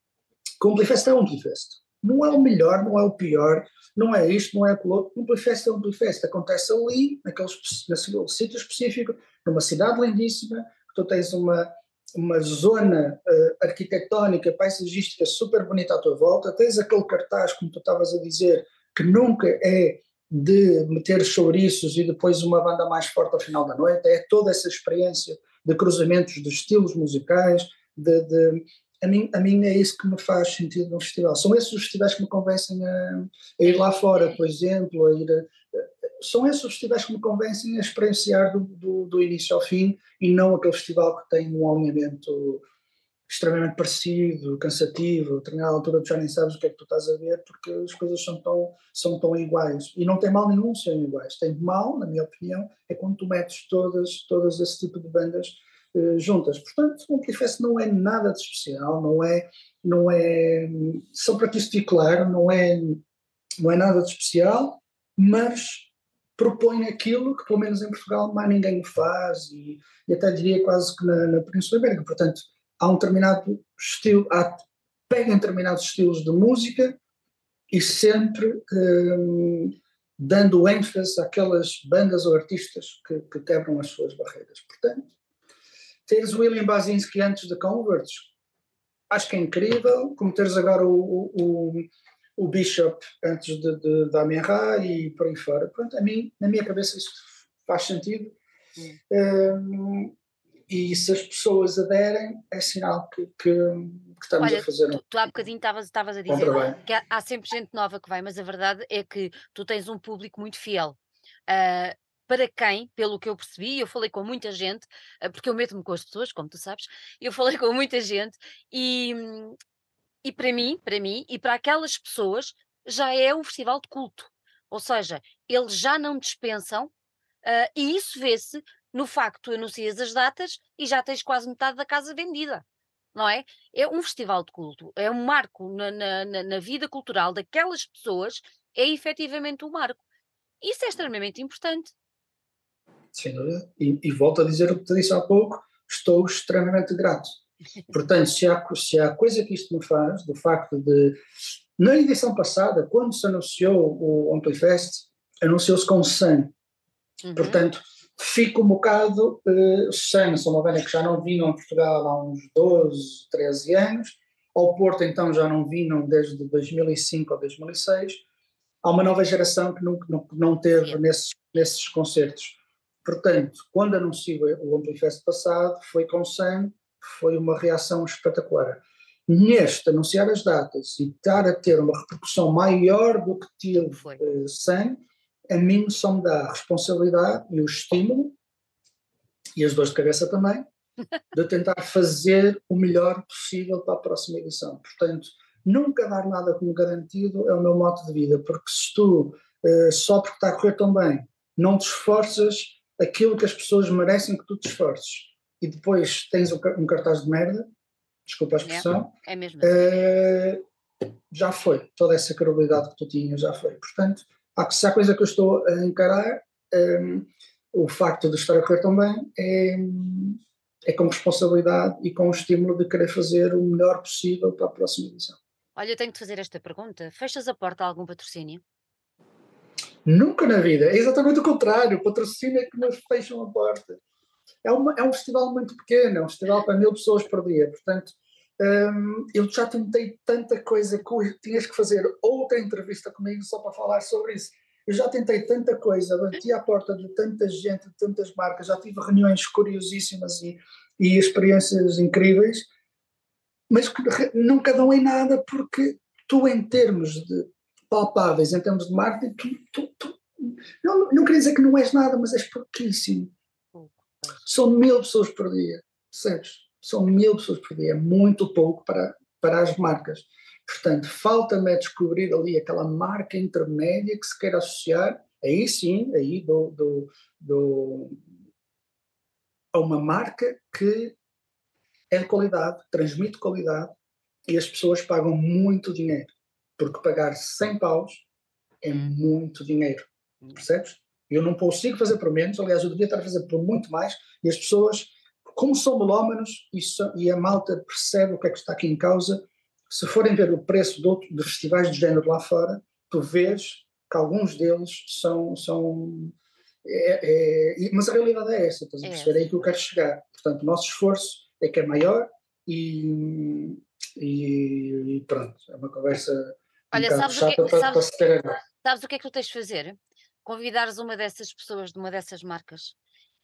Complifest é um Complifest não é o melhor, não é o pior, não é isto, não é aquilo outro. Playfest é um Playfest. Acontece ali, naquele, naquele sítio específico, numa cidade lindíssima, que tu tens uma, uma zona uh, arquitetónica, paisagística super bonita à tua volta, tens aquele cartaz, como tu estavas a dizer, que nunca é de meter chouriços e depois uma banda mais forte ao final da noite, é toda essa experiência de cruzamentos de estilos musicais, de, de, a mim, a mim é isso que me faz sentido no festival. São esses os festivais que me convencem a, a ir lá fora, por exemplo, a ir a, são esses os festivais que me convencem a experienciar do, do, do, início ao fim e não aquele festival que tem um alinhamento extremamente parecido, cansativo, a determinada altura tu já nem sabes o que é que tu estás a ver porque as coisas são tão, são tão iguais. E não tem mal nenhum serem iguais. Tem mal, na minha opinião, é quando tu metes todas, todas esse tipo de bandas juntas. Portanto, o Amplifest não é nada de especial, não é, não é, só para que isto fique claro, não é, não é nada de especial, mas propõe aquilo que, pelo menos em Portugal, mais ninguém faz e, e até diria quase que na, na Península Ibérica. Portanto, há um determinado estilo, há, pegam determinados estilos de música e sempre hum, dando ênfase àquelas bandas ou artistas que, que quebram as suas barreiras. Portanto, teres William Basinski antes de Converts, acho que é incrível, como teres agora o, o, o Bishop antes de, de, da Ra e por aí fora. Pronto, a mim, na minha cabeça isso faz sentido. Um, e se as pessoas aderem, é sinal que, que, que estamos Olha, a fazer. Tu, tu há bocadinho estavas a dizer que há, há, sempre gente nova que vai, mas a verdade é que tu tens um público muito fiel. Uh, para quem, pelo que eu percebi, eu falei com muita gente, uh, porque eu meto-me com as pessoas, como tu sabes, (laughs) eu falei com muita gente e, e para mim, para mim e para aquelas pessoas já é um festival de culto. Ou seja, eles já não dispensam uh, e isso vê-se no facto tu anuncias as datas e já tens quase metade da casa vendida. Não é? É um festival de culto, é um marco na, na, na vida cultural daquelas pessoas, é efetivamente um marco. Isso é extremamente importante. Sem dúvida. E, e volto a dizer o que te disse há pouco, estou extremamente grato Portanto, se há, se há coisa que isto me faz, do facto de, na edição passada, quando se anunciou o Amplifest, anunciou-se com 100. Uhum. Portanto, fico um bocado, uh, 100 são uma banda que já não vinham a Portugal há uns 12, 13 anos, ao Porto então já não vinham desde 2005 ou 2006, há uma nova geração que não, não, não teve nesses, nesses concertos. Portanto, quando anunciou o Amplifest passado, foi com 100, foi uma reação espetacular. Neste, anunciar as datas e estar a ter uma repercussão maior do que tive uh, sem, a mim só me dá a responsabilidade e o estímulo, e as dores de cabeça também, (laughs) de tentar fazer o melhor possível para a próxima edição. Portanto, nunca dar nada como garantido é o meu modo de vida, porque se tu, uh, só porque está a correr tão bem, não te esforças aquilo que as pessoas merecem que tu te esforces, e depois tens um cartaz de merda, desculpa a expressão, é, é mesmo assim. uh, já foi, toda essa credibilidade que tu tinhas já foi. Portanto, há, se há coisa que eu estou a encarar, um, ehm, o facto de estar a correr tão bem é, é com responsabilidade e com o estímulo de querer fazer o melhor possível para a próxima edição. Olha, eu tenho de fazer esta pergunta. Fechas a porta a algum patrocínio? Nunca na vida. É exatamente o contrário. O patrocínio é que nos fecham a porta é, uma, é um festival muito pequeno, é um festival para mil pessoas por dia, portanto um, eu já tentei tanta coisa que tinhas que fazer outra entrevista comigo só para falar sobre isso. Eu já tentei tanta coisa, bati à porta de tanta gente, de tantas marcas, já tive reuniões curiosíssimas e, e experiências incríveis, mas que nunca dão em nada porque tu, em termos de palpáveis, em termos de marketing, tu, tu, tu não, não queria dizer que não és nada, mas és pouquíssimo. São mil pessoas por dia, percebes? São mil pessoas por dia, é muito pouco para, para as marcas. Portanto, falta-me descobrir ali aquela marca intermédia que se quer associar, aí sim, aí do, do, do, a uma marca que é de qualidade, transmite qualidade e as pessoas pagam muito dinheiro, porque pagar 100 paus é hum. muito dinheiro, hum. percebes? Eu não consigo fazer por menos, aliás, eu devia estar a fazer por muito mais, e as pessoas, como são melómanos, e, e a malta percebe o que é que está aqui em causa, se forem ver o preço de, outro, de festivais de género lá fora, tu vês que alguns deles são. são é, é, mas a realidade é essa, estás a é. perceber? É aí que eu quero chegar. Portanto, o nosso esforço é que é maior e, e, e pronto, é uma conversa. Olha, um sabes, o que, sabes, para sabes o que é que tu tens de fazer? convidares uma dessas pessoas, de uma dessas marcas,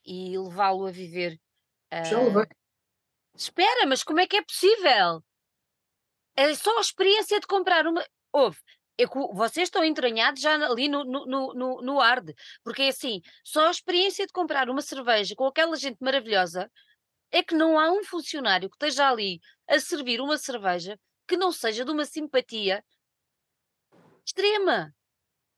e levá-lo a viver. Já uh... levei. Espera, mas como é que é possível? É só a experiência de comprar uma. Houve. Eu, vocês estão entranhados já ali no, no, no, no ARD, porque é assim, só a experiência de comprar uma cerveja com aquela gente maravilhosa é que não há um funcionário que esteja ali a servir uma cerveja que não seja de uma simpatia extrema.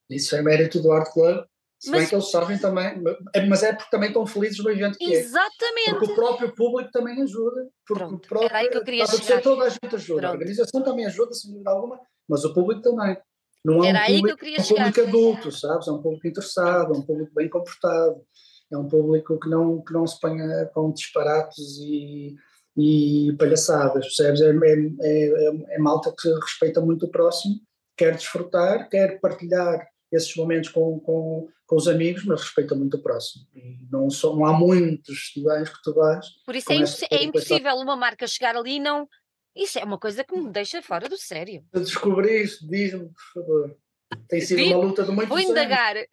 Isso é mérito do Art Club, se mas, bem que eles sabem também, mas é porque também estão felizes no evento que é. Exatamente. É. Porque o próprio público também ajuda. Porque Pronto, o próprio, era aí que eu queria chegar. Toda a gente ajuda. Pronto. A organização também ajuda, sem dúvida alguma, mas o público também. Não é um público, é um público adulto, sabes? É um público interessado, é um público bem comportado, é um público que não, que não se ponha com disparates e, e palhaçadas, percebes? É, é, é, é malta que respeita muito o próximo, quer desfrutar, quer partilhar esses momentos com, com, com os amigos, mas respeita muito o próximo. E não, só, não há muitos festivais que tu vais. Por isso é, é impossível uma marca chegar ali e não. Isso é uma coisa que me deixa fora do sério. Se descobrires, diz-me, por favor. Tem sido uma luta de muitos Vou indagar. Anos.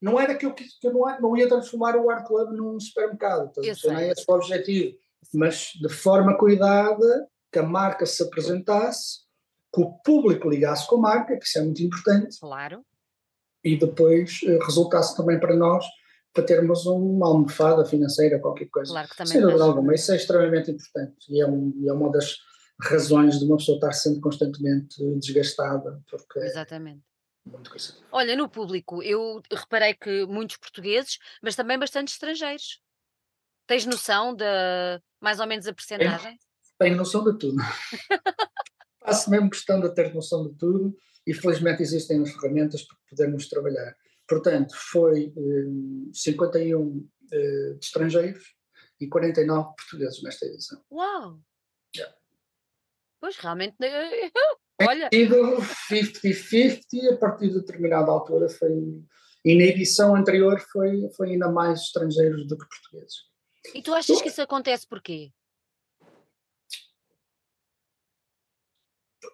Não era que eu, que eu não, não ia transformar o Art Club num supermercado, não é esse o objetivo, mas de forma cuidada, que a marca se apresentasse, que o público ligasse com a marca, que isso é muito importante. Claro. E depois eh, resultasse também para nós para termos uma almofada financeira, qualquer coisa. Claro que também. Sem dúvida alguma, isso é extremamente importante e é, um, é uma das razões de uma pessoa estar sempre constantemente desgastada. Porque Exatamente. Olha, no público, eu reparei que muitos portugueses, mas também bastante estrangeiros. Tens noção de mais ou menos a percentagem? Tenho noção de tudo. (laughs) Faço mesmo questão de ter noção de tudo e felizmente existem as ferramentas para podermos trabalhar. Portanto, foi eh, 51 eh, de estrangeiros e 49 portugueses nesta edição. Uau! Yeah. Pois realmente Olha. sido 50-50, a partir de determinada altura foi. E na edição anterior foi, foi ainda mais estrangeiros do que portugueses. E tu achas que isso acontece porquê?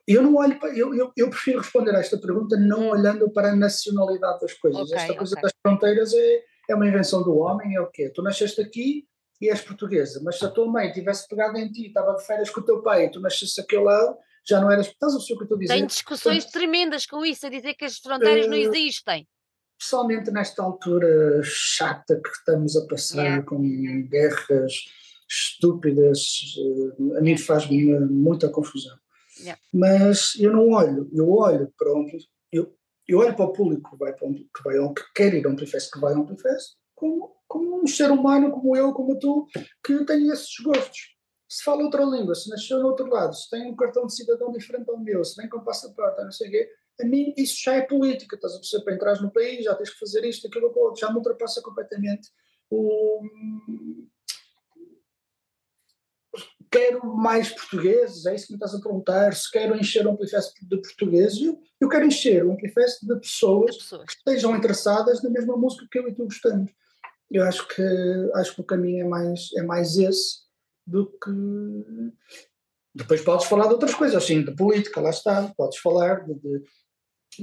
Eu não olho para, eu, eu, eu, prefiro responder a esta pergunta não hum. olhando para a nacionalidade das coisas. Okay, esta coisa okay. das fronteiras é, é uma invenção do homem, é o quê? Tu nasceste aqui e és portuguesa, mas se a tua mãe tivesse pegado em ti, estava de férias com o teu pai e tu nasceste aquele lado, já não eras. Estás a o que eu estou a dizer? Tem discussões Portanto, tremendas com isso, a dizer que as fronteiras uh, não eh, existem. Pessoalmente, nesta altura chata que estamos a passar, yeah. com guerras estúpidas, uh, a mim faz-me muita confusão. Mas eu não olho, eu olho para onde. Eu, eu olho para o público que vai, para onde, que, vai, que quer ir a um Amplifest, que vai a um Amplifest, como, como um ser humano, como eu, como tu, que tem esses gostos se fala outra língua, se nasceu no outro lado, se tem um cartão de cidadão diferente ao meu, se vem com passaporte, não sei o quê, a mim isso já é política, estás a perceber? Para entrar no país já tens que fazer isto, aquilo, aquilo já me ultrapassa completamente o. Quero mais portugueses, é isso que me estás a perguntar. Se quero encher um Amplifest de portugueses, eu, eu quero encher um Amplifest de pessoas, de pessoas que estejam interessadas na mesma música que eu e tu gostamos. Eu acho que, acho que o caminho é mais, é mais esse do que. Depois podes falar de outras coisas, assim, de política, lá está, podes falar de, de,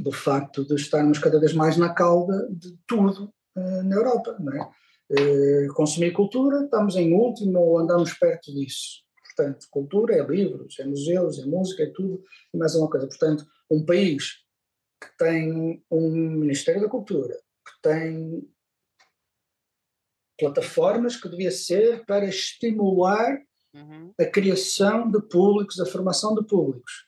do facto de estarmos cada vez mais na cauda de tudo uh, na Europa, não é? Uh, consumir cultura, estamos em último ou andamos perto disso. Portanto, cultura é livros, é museus, é música, é tudo e mais uma coisa. Portanto, um país que tem um Ministério da Cultura, que tem plataformas que devia ser para estimular uhum. a criação de públicos, a formação de públicos.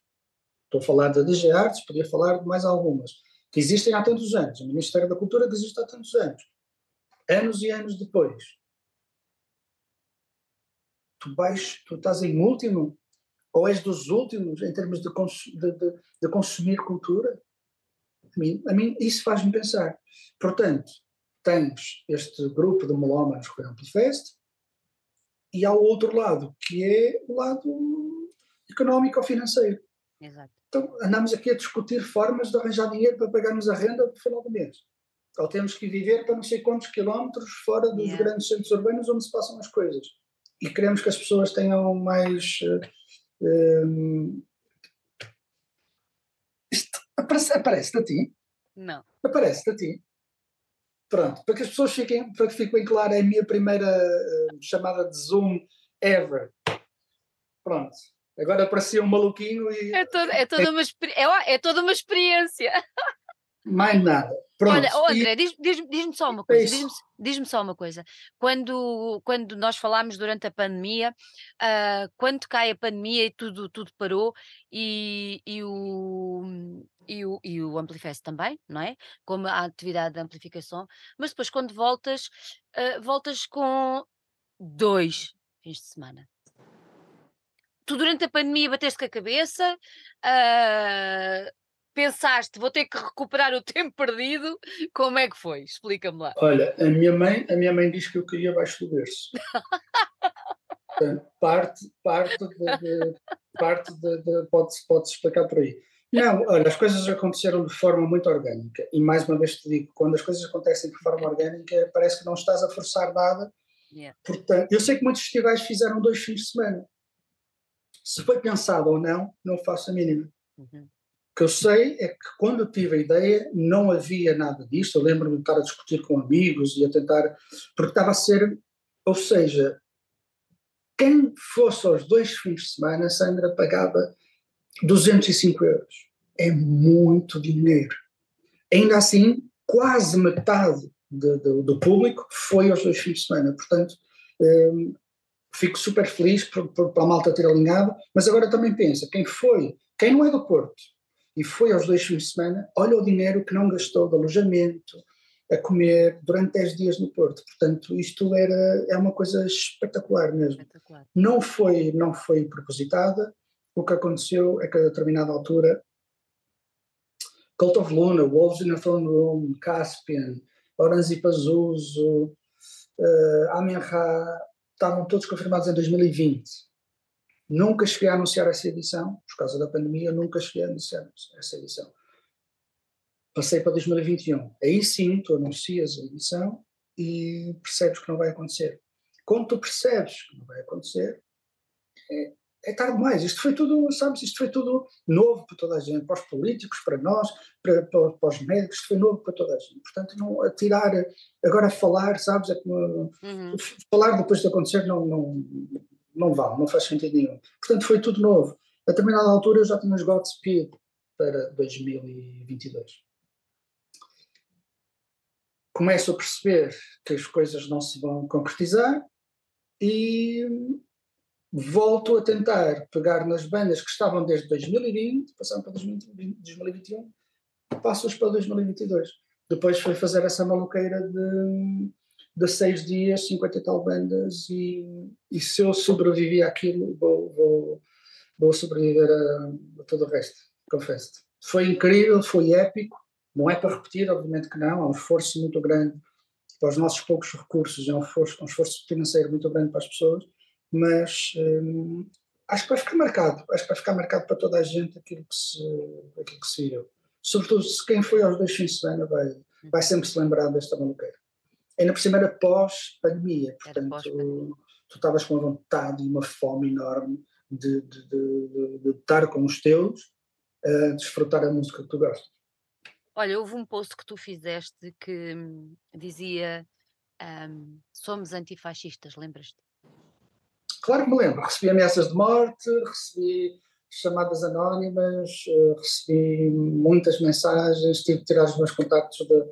Estou a falar da DG Artes, podia falar de mais algumas, que existem há tantos anos. O Ministério da Cultura que existe há tantos anos. Anos e anos depois. Tu, vais, tu estás em último, ou és dos últimos em termos de, cons de, de, de consumir cultura? A mim, a mim isso faz-me pensar. Portanto, tens este grupo de melómanos que é o Amplifest, e há o outro lado, que é o lado económico ou financeiro. Exato. Então andamos aqui a discutir formas de arranjar dinheiro para pagarmos a renda no final do mês. Ou temos que viver para não sei quantos quilómetros fora dos yeah. grandes centros urbanos onde se passam as coisas. E queremos que as pessoas tenham mais. Uh, um, isto aparece, aparece a ti? Não. Aparece a ti? Pronto, para que as pessoas fiquem, para que fique bem claro, é a minha primeira uh, chamada de Zoom ever. Pronto. Agora parecia um maluquinho e. É, todo, é, toda, uma, é, é toda uma experiência. (laughs) Mais nada. Pronto. Olha, oh André, diz-me diz, diz só uma coisa. Diz-me diz só uma coisa. Quando, quando nós falámos durante a pandemia, uh, quando cai a pandemia e tudo, tudo parou, e, e o, e o, e o Amplifest também, não é? Como a atividade de amplificação, mas depois quando voltas, uh, voltas com dois fins de semana. Tu durante a pandemia bateste com a cabeça, uh, pensaste, vou ter que recuperar o tempo perdido, como é que foi? Explica-me lá. Olha, a minha mãe, a minha mãe diz que eu queria baixo do berço. Portanto, parte, parte de, de parte de, de pode-se pode explicar por aí. Não, olha, as coisas aconteceram de forma muito orgânica. E mais uma vez te digo, quando as coisas acontecem de forma orgânica, parece que não estás a forçar nada. Yeah. Portanto, eu sei que muitos festivais fizeram dois fins de semana. Se foi pensado ou não, não faço a mínima. Uhum. Que eu sei é que quando eu tive a ideia, não havia nada disto. Eu lembro-me de estar a discutir com amigos e a tentar. Porque estava a ser. Ou seja, quem fosse aos dois fins de semana, Sandra pagava 205 euros. É muito dinheiro. Ainda assim, quase metade de, de, do público foi aos dois fins de semana. Portanto, um, fico super feliz por, a malta ter alinhado, mas agora também pensa, quem foi, quem não é do Porto e foi aos dois fins de semana, olha o dinheiro que não gastou de alojamento, a comer durante 10 dias no Porto. Portanto, isto era, é uma coisa espetacular mesmo. Espetacular. Não, foi, não foi propositada. O que aconteceu é que a determinada altura, Cult of Luna, Wolves in a Throne Room, Caspian, Orange e Pazuzu, uh, estavam todos confirmados em 2020. Nunca cheguei a anunciar essa edição, por causa da pandemia, nunca cheguei a anunciar essa edição passei para 2021. Aí sim, tu anuncias a edição e percebes que não vai acontecer. Quando tu percebes que não vai acontecer, é, é tarde demais. Isto foi tudo, sabes, isto foi tudo novo para toda a gente, para os políticos, para nós, para, para, para os médicos, isto foi novo para toda a gente. Portanto, não atirar, agora falar, sabes, é como, uhum. falar depois de acontecer não, não, não vale, não faz sentido nenhum. Portanto, foi tudo novo. A determinada altura eu já tinha os Godspeed para 2022 começo a perceber que as coisas não se vão concretizar e volto a tentar pegar nas bandas que estavam desde 2020, passaram para 2021, passo-as para 2022. Depois foi fazer essa maluqueira de, de seis dias, 50 e tal bandas, e, e se eu sobrevivi àquilo, vou, vou, vou sobreviver a, a todo o resto, confesso-te. Foi incrível, foi épico, não é para repetir, obviamente que não, há um esforço muito grande para os nossos poucos recursos, é um esforço, um esforço financeiro muito grande para as pessoas, mas hum, acho que vai ficar marcado, acho que vai ficar marcado para toda a gente aquilo que se, aquilo que se viu. Sobretudo se quem foi aos dois fins de semana vai, vai sempre se lembrar desta maluqueira. Ainda por cima era pós-pandemia, portanto pós tu estavas com uma vontade e uma fome enorme de, de, de, de, estar com os teus a desfrutar a música que tu gostas. Olha, houve um post que tu fizeste que hum, dizia hum, somos antifascistas, lembras-te? Claro que me lembro. Recebi ameaças de morte, recebi chamadas anónimas, eh, recebi muitas mensagens, tive que tirar os meus contactos da,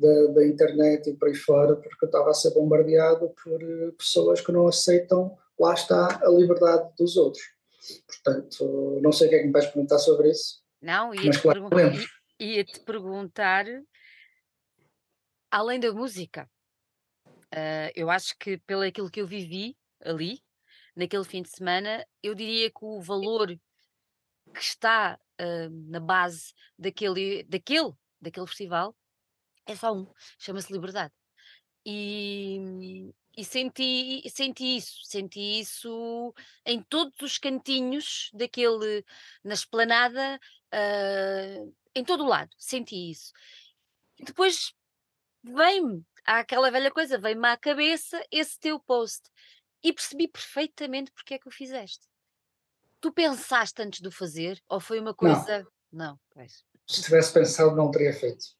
da, da internet e por aí fora, porque eu estava a ser bombardeado por eh, pessoas que não aceitam, lá está, a liberdade dos outros. Portanto, não sei o que é que me vais perguntar sobre isso. Não, ia mas claro, lembro ia-te perguntar, além da música, uh, eu acho que pelo aquilo que eu vivi ali, naquele fim de semana, eu diria que o valor que está uh, na base daquele, daquele, daquele festival é só um, chama-se liberdade. E, e senti, senti isso, senti isso em todos os cantinhos daquele, na esplanada, uh, em todo o lado, senti isso. E depois vem-me, aquela velha coisa, vem-me à cabeça esse teu post e percebi perfeitamente porque é que o fizeste. Tu pensaste antes de o fazer ou foi uma coisa. Não, não pois. Se tivesse pensado, não teria feito.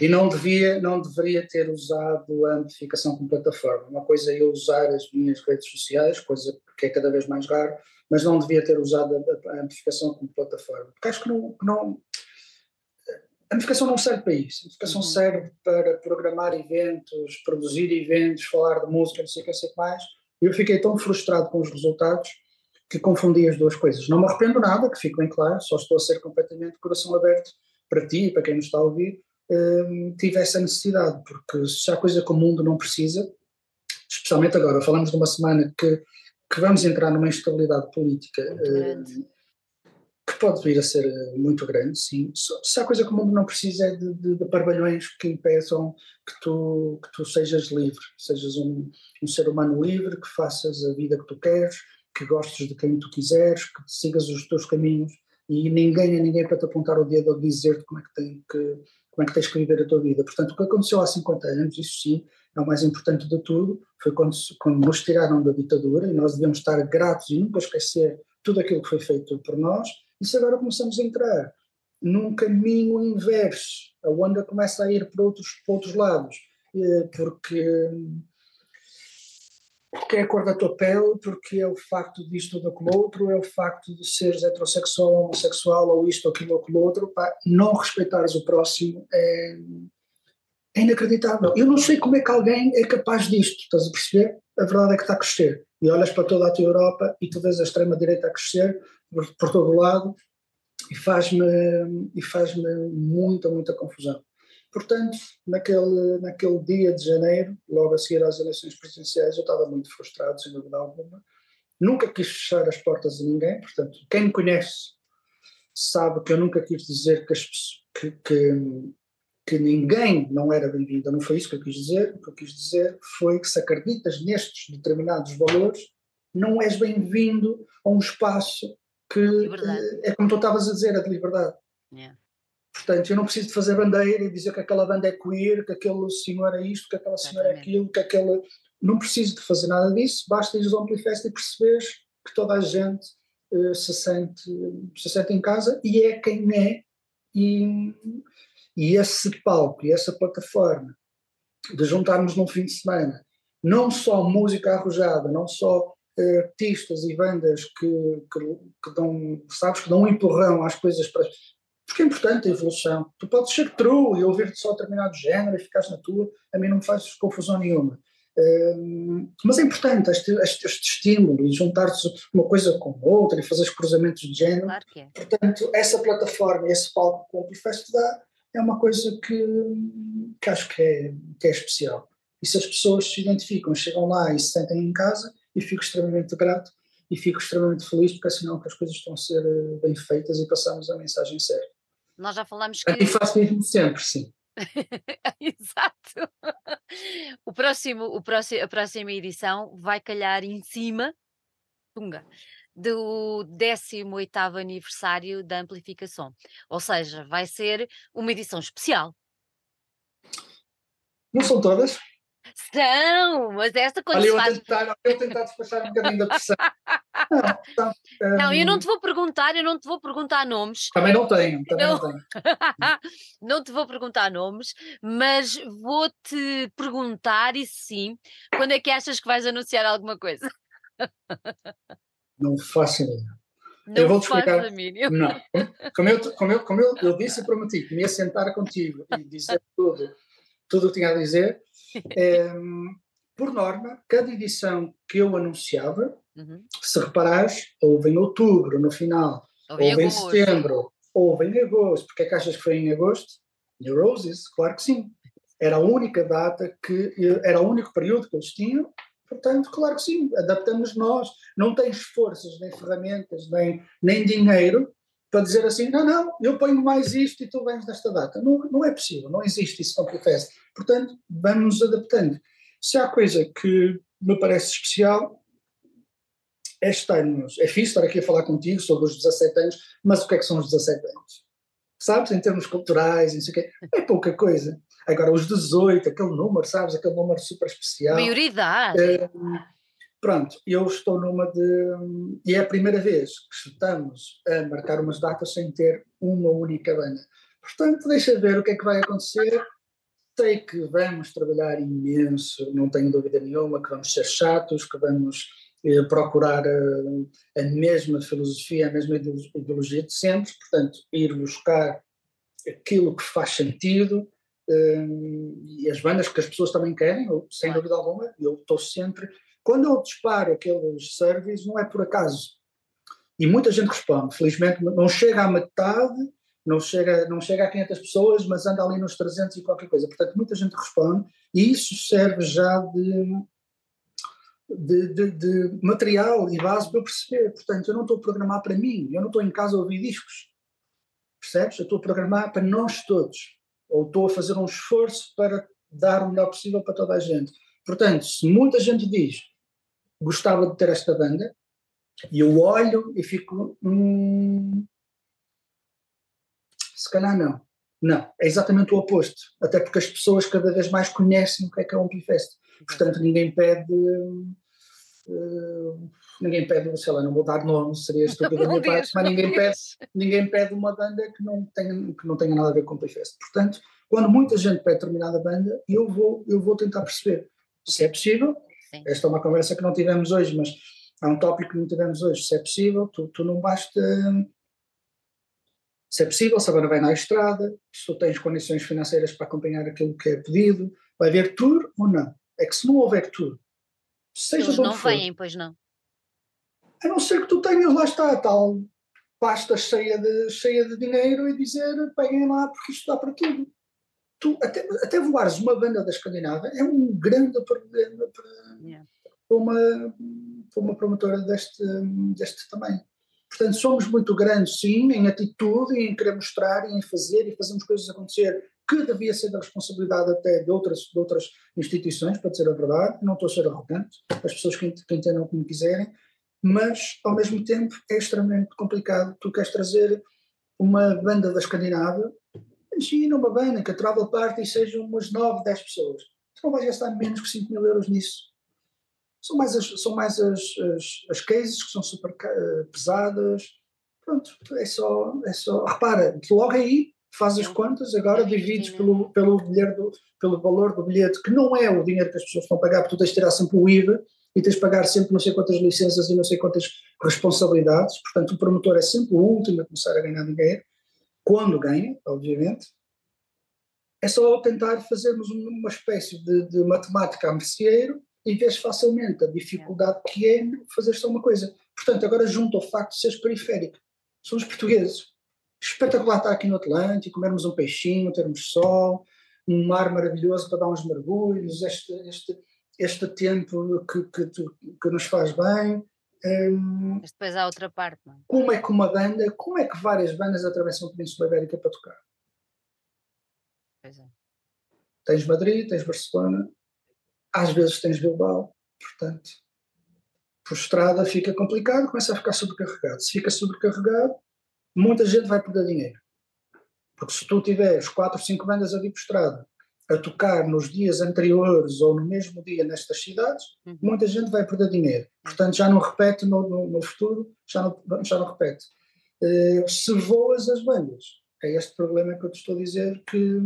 E não devia, não deveria ter usado a amplificação como plataforma. Uma coisa é eu usar as minhas redes sociais, coisa que é cada vez mais raro, mas não devia ter usado a, a amplificação como plataforma. Porque acho que não, não a notificação não serve para isso. A notificação uhum. serve para programar eventos, produzir eventos, falar de música, não sei o que, não sei o que mais. Eu fiquei tão frustrado com os resultados que confundi as duas coisas. Não me arrependo nada, que fique bem claro, só estou a ser completamente coração aberto para ti e para quem nos está a ouvir. Um, tive essa necessidade, porque se há coisa que o mundo não precisa, especialmente agora, falamos de uma semana que, que vamos entrar numa instabilidade política que pode vir a ser eh, muito grande, sim. Se há coisa que o mundo não precisa é de, de, de parvalhões que impeçam que tu, que tu sejas livre, sejas um, um ser humano livre, que faças a vida que tu queres, que gostes de quem tu quiseres, que sigas os teus caminhos e ninguém é ninguém para te apontar o dedo ou dizer-te como é que tem que como é que tens que viver a tua vida. Portanto, o que aconteceu há 50 anos, isso sim, é o mais importante de tudo, foi quando, quando nos tiraram da ditadura e nós devemos estar gratos e nunca esquecer tudo aquilo que foi feito por nós, e se agora começamos a entrar num caminho inverso, a onda começa a ir para outros, para outros lados, eh, porque porque é a cor da tua pele, porque é o facto disto ou daquele outro, é o facto de seres heterossexual, homossexual, ou isto, ou aquilo, ou aquilo outro, pá, não respeitares o próximo é, é, inacreditável. Eu não sei como é que alguém é capaz disto, estás a perceber? A verdade é que está a crescer. E olhas para toda a tua Europa e tu vês a extrema-direita a crescer por, por todo o lado e faz-me e faz muita, muita confusão. Portanto, naquele, naquele dia de janeiro, logo a seguir às eleições presidenciais, eu estava muito frustrado, sem dúvida alguma. Nunca quis fechar as portas a ninguém, portanto, quem me conhece sabe que eu nunca quis dizer que, as, que, que, que ninguém não era bem-vindo. Não foi isso que eu quis dizer. O que eu quis dizer foi que se acreditas nestes determinados valores, não és bem-vindo a um espaço que é como tu estavas a dizer, a de liberdade. Yeah. Portanto, eu não preciso de fazer bandeira e dizer que aquela banda é queer, que aquele senhor é isto, que aquela senhora é aquilo, que aquele. Não preciso de fazer nada disso, basta ir ao Amplifest e perceberes que toda a gente uh, se, sente, se sente em casa e é quem é. E, e esse palco e essa plataforma de juntarmos num fim de semana não só música arrojada, não só uh, artistas e bandas que, que, que, dão, sabes, que dão um empurrão às coisas para, porque é importante a evolução. Tu podes ser true e ouvir-te só determinado género e ficares na tua, a mim não me faz confusão nenhuma. Um, mas é importante este, este, este estímulo e juntar-se uma coisa com outra e fazer cruzamentos de género. Claro que é. Portanto, essa plataforma, esse palco que o Amplifest dá, é uma coisa que, que acho que é, que é especial. E se as pessoas se identificam, chegam lá e se sentem em casa, e fico extremamente grato e fico extremamente feliz porque é sinal que as coisas estão a ser eh, bem feitas e passamos a mensagem certa. Nós já falamos que. E faço mesmo sempre, sim. (laughs) Exato. O próximo, o próximo, a próxima edição vai calhar em cima, tunga, do 18 aniversário da Amplificação. Ou seja, vai ser uma edição especial. Não são todas? São, mas esta quando Olha, eu, faz... tentar, eu tentar despachar um bocadinho da pressão. (laughs) Não, um... não, eu não te vou perguntar, eu não te vou perguntar nomes. Também não tenho, também não, não tenho. (laughs) não te vou perguntar nomes, mas vou-te perguntar, e sim, quando é que achas que vais anunciar alguma coisa? (laughs) Não faço ideia. Não eu vou te explicar. Não. Como, eu, como, eu, como eu, eu disse e prometi que me ia sentar contigo e dizer tudo, tudo o que tinha a dizer, é, por norma, cada edição que eu anunciava, uhum. se reparares, houve em outubro, no final, houve, houve em setembro, houve em agosto. Porque é que achas que foi em agosto? New Roses, claro que sim. Era a única data que, era o único período que eles tinham, portanto, claro que sim, adaptamos nós. Não tens forças, nem ferramentas, nem, nem dinheiro para dizer assim, não, não, eu ponho mais isto e tu vens nesta data. Não, não é possível, não existe isso no Fest. Portanto, vamos nos adaptando. Se há coisa que me parece especial, este ano, é fixe estar aqui a falar contigo sobre os 17 anos, mas o que é que são os 17 anos? Sabes, em termos culturais, não sei o quê, é pouca coisa. Agora, os 18, aquele número, sabes, aquele número super especial. Maioridade. É, pronto, eu estou numa de. E é a primeira vez que estamos a marcar umas datas sem ter uma única banda. Portanto, deixa ver o que é que vai acontecer. Sei que vamos trabalhar imenso, não tenho dúvida nenhuma, que vamos ser chatos, que vamos eh, procurar a, eh, a, mesma filosofia, a mesma ideologia de sempre, portanto, ir buscar aquilo que faz sentido eh, e as bandas que as pessoas também querem, eu, sem dúvida alguma, eu estou sempre. Quando eu disparo aqueles surveys, não é por acaso. E muita gente responde, felizmente não chega à metade, não chega, não chega a 500 pessoas, mas anda ali nos 300 e qualquer coisa. Portanto, muita gente responde e isso serve já de, de, de, de material e base para eu perceber. Portanto, eu não estou a programar para mim, eu não estou em casa a ouvir discos. Percebes? Eu estou a programar para nós todos. Ou estou a fazer um esforço para dar o melhor possível para toda a gente. Portanto, se muita gente diz gostava de ter esta banda, e eu olho e fico. Hum, Se calhar não. Não, é exatamente o oposto. Até porque as pessoas cada vez mais conhecem o que é que é o Amplifest. Portanto, ninguém pede. Uh, ninguém pede, sei lá, não vou dar nome, seria (laughs) estúpido da minha parte, mas ninguém pede, ninguém pede uma banda que não, tenha, que não tenha nada a ver com o Amplifest. Portanto, quando muita gente pede determinada banda, eu vou, eu vou tentar perceber se é possível. Sim. Esta é uma conversa que não tivemos hoje, mas há um tópico que não tivemos hoje. Se é possível, tu, tu não basta se é possível, se agora vai na estrada, se tu tens condições financeiras para acompanhar aquilo que é pedido, vai haver tour ou não? É que se não houver tour, seja Eles não for, vêm, pois não. A não ser que tu tenhas, lá está, tal pasta cheia de, cheia de dinheiro e dizer peguem lá porque isto dá para tudo. Tu, até, até voares uma banda da Escandinávia é um grande problema para, yeah. para, uma, para uma promotora deste, deste tamanho. Portanto, somos muito grandes, sim, em atitude e em querer mostrar e em fazer e fazemos coisas acontecer que devia ser da responsabilidade até de outras, de outras instituições, para dizer a verdade. Não estou a ser arrogante, as pessoas que, entendam como quiserem, mas ao mesmo tempo é extremamente complicado. Tu queres trazer uma banda da Escandinávia, imagina uma banda que a Travel Party seja umas 9, 10 pessoas. Tu não vais gastar menos que 5 mil euros nisso. São mais as, são mais as, as, as cases que são super uh, pesadas. Pronto, é só, é só. Repara, logo aí faz as contas, agora divides pelo, pelo, bilhete, pelo valor do bilhete, que não é o dinheiro que as pessoas estão a pagar, porque tu tens de tirar sempre o IVA e tens de pagar sempre não sei quantas licenças e não sei quantas responsabilidades. Portanto, o promotor é sempre o último a começar a ganhar dinheiro, quando ganha, obviamente. É só tentar fazermos uma espécie de, de matemática a merceeiro e vês facilmente a dificuldade que é fazer só uma coisa. Portanto, agora junto ao facto de seres periférico. Somos portugueses. Espetacular estar aqui no Atlântico, comermos um peixinho, termos sol, um mar maravilhoso para dar uns mergulhos, este, este, este tempo que, que, que nos faz bem. Um, Mas depois há outra parte, não? É? Como é que uma banda, como é que várias bandas atravessam a Península Ibérica para tocar? Pois é. Tens Madrid, tens Barcelona, às vezes tens Bilbao, portanto, por estrada fica complicado, começa a ficar sobrecarregado. Se fica sobrecarregado, muita gente vai perder dinheiro. Porque se tu tiveres 4 ou 5 bandas a vir por estrada a tocar nos dias anteriores ou no mesmo dia nestas cidades, uhum. muita gente vai perder dinheiro. Portanto, já não repete no, no, no futuro, já não, já não repete. Uh, se voas as bandas, é este problema que eu te estou a dizer que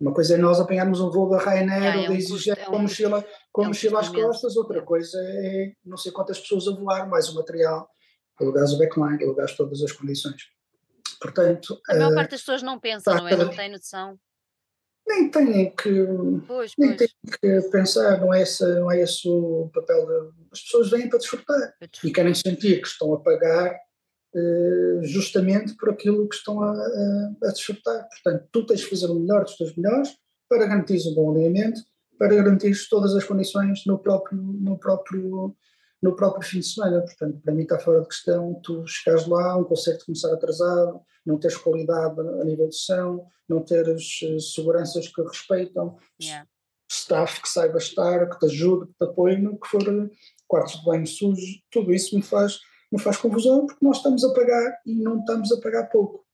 uma coisa é nós apanharmos um voo da Ryanair ah, ou é da EasyJet é um com mochila, com é um mochila às costas, outra coisa é não sei quantas pessoas a voar, mais o material, alugares o backline, alugares todas as condições. Portanto, a maior uh, parte das pessoas não pensa, não é? Não tem noção. Nem têm que, pois, nem pois. têm que pensar, não é, esse, não é esse o papel. De, as pessoas vêm para desfrutar e querem sentir que estão a pagar justamente por aquilo que estão a, a, a, desfrutar. Portanto, tu tens de fazer o melhor dos teus melhores para garantir um bom alinhamento, para garantir todas as condições no próprio, no próprio, no próprio fim de semana. Portanto, para mim está fora de questão tu chegares lá, um concerto começar atrasado, não teres qualidade a nível de som, não teres uh, seguranças que respeitam, yeah. staff que saiba estar, que te ajude, que te apoie, que for quartos de banho sujos, tudo isso me faz me faz confusão porque nós estamos a pagar e não estamos a pagar pouco.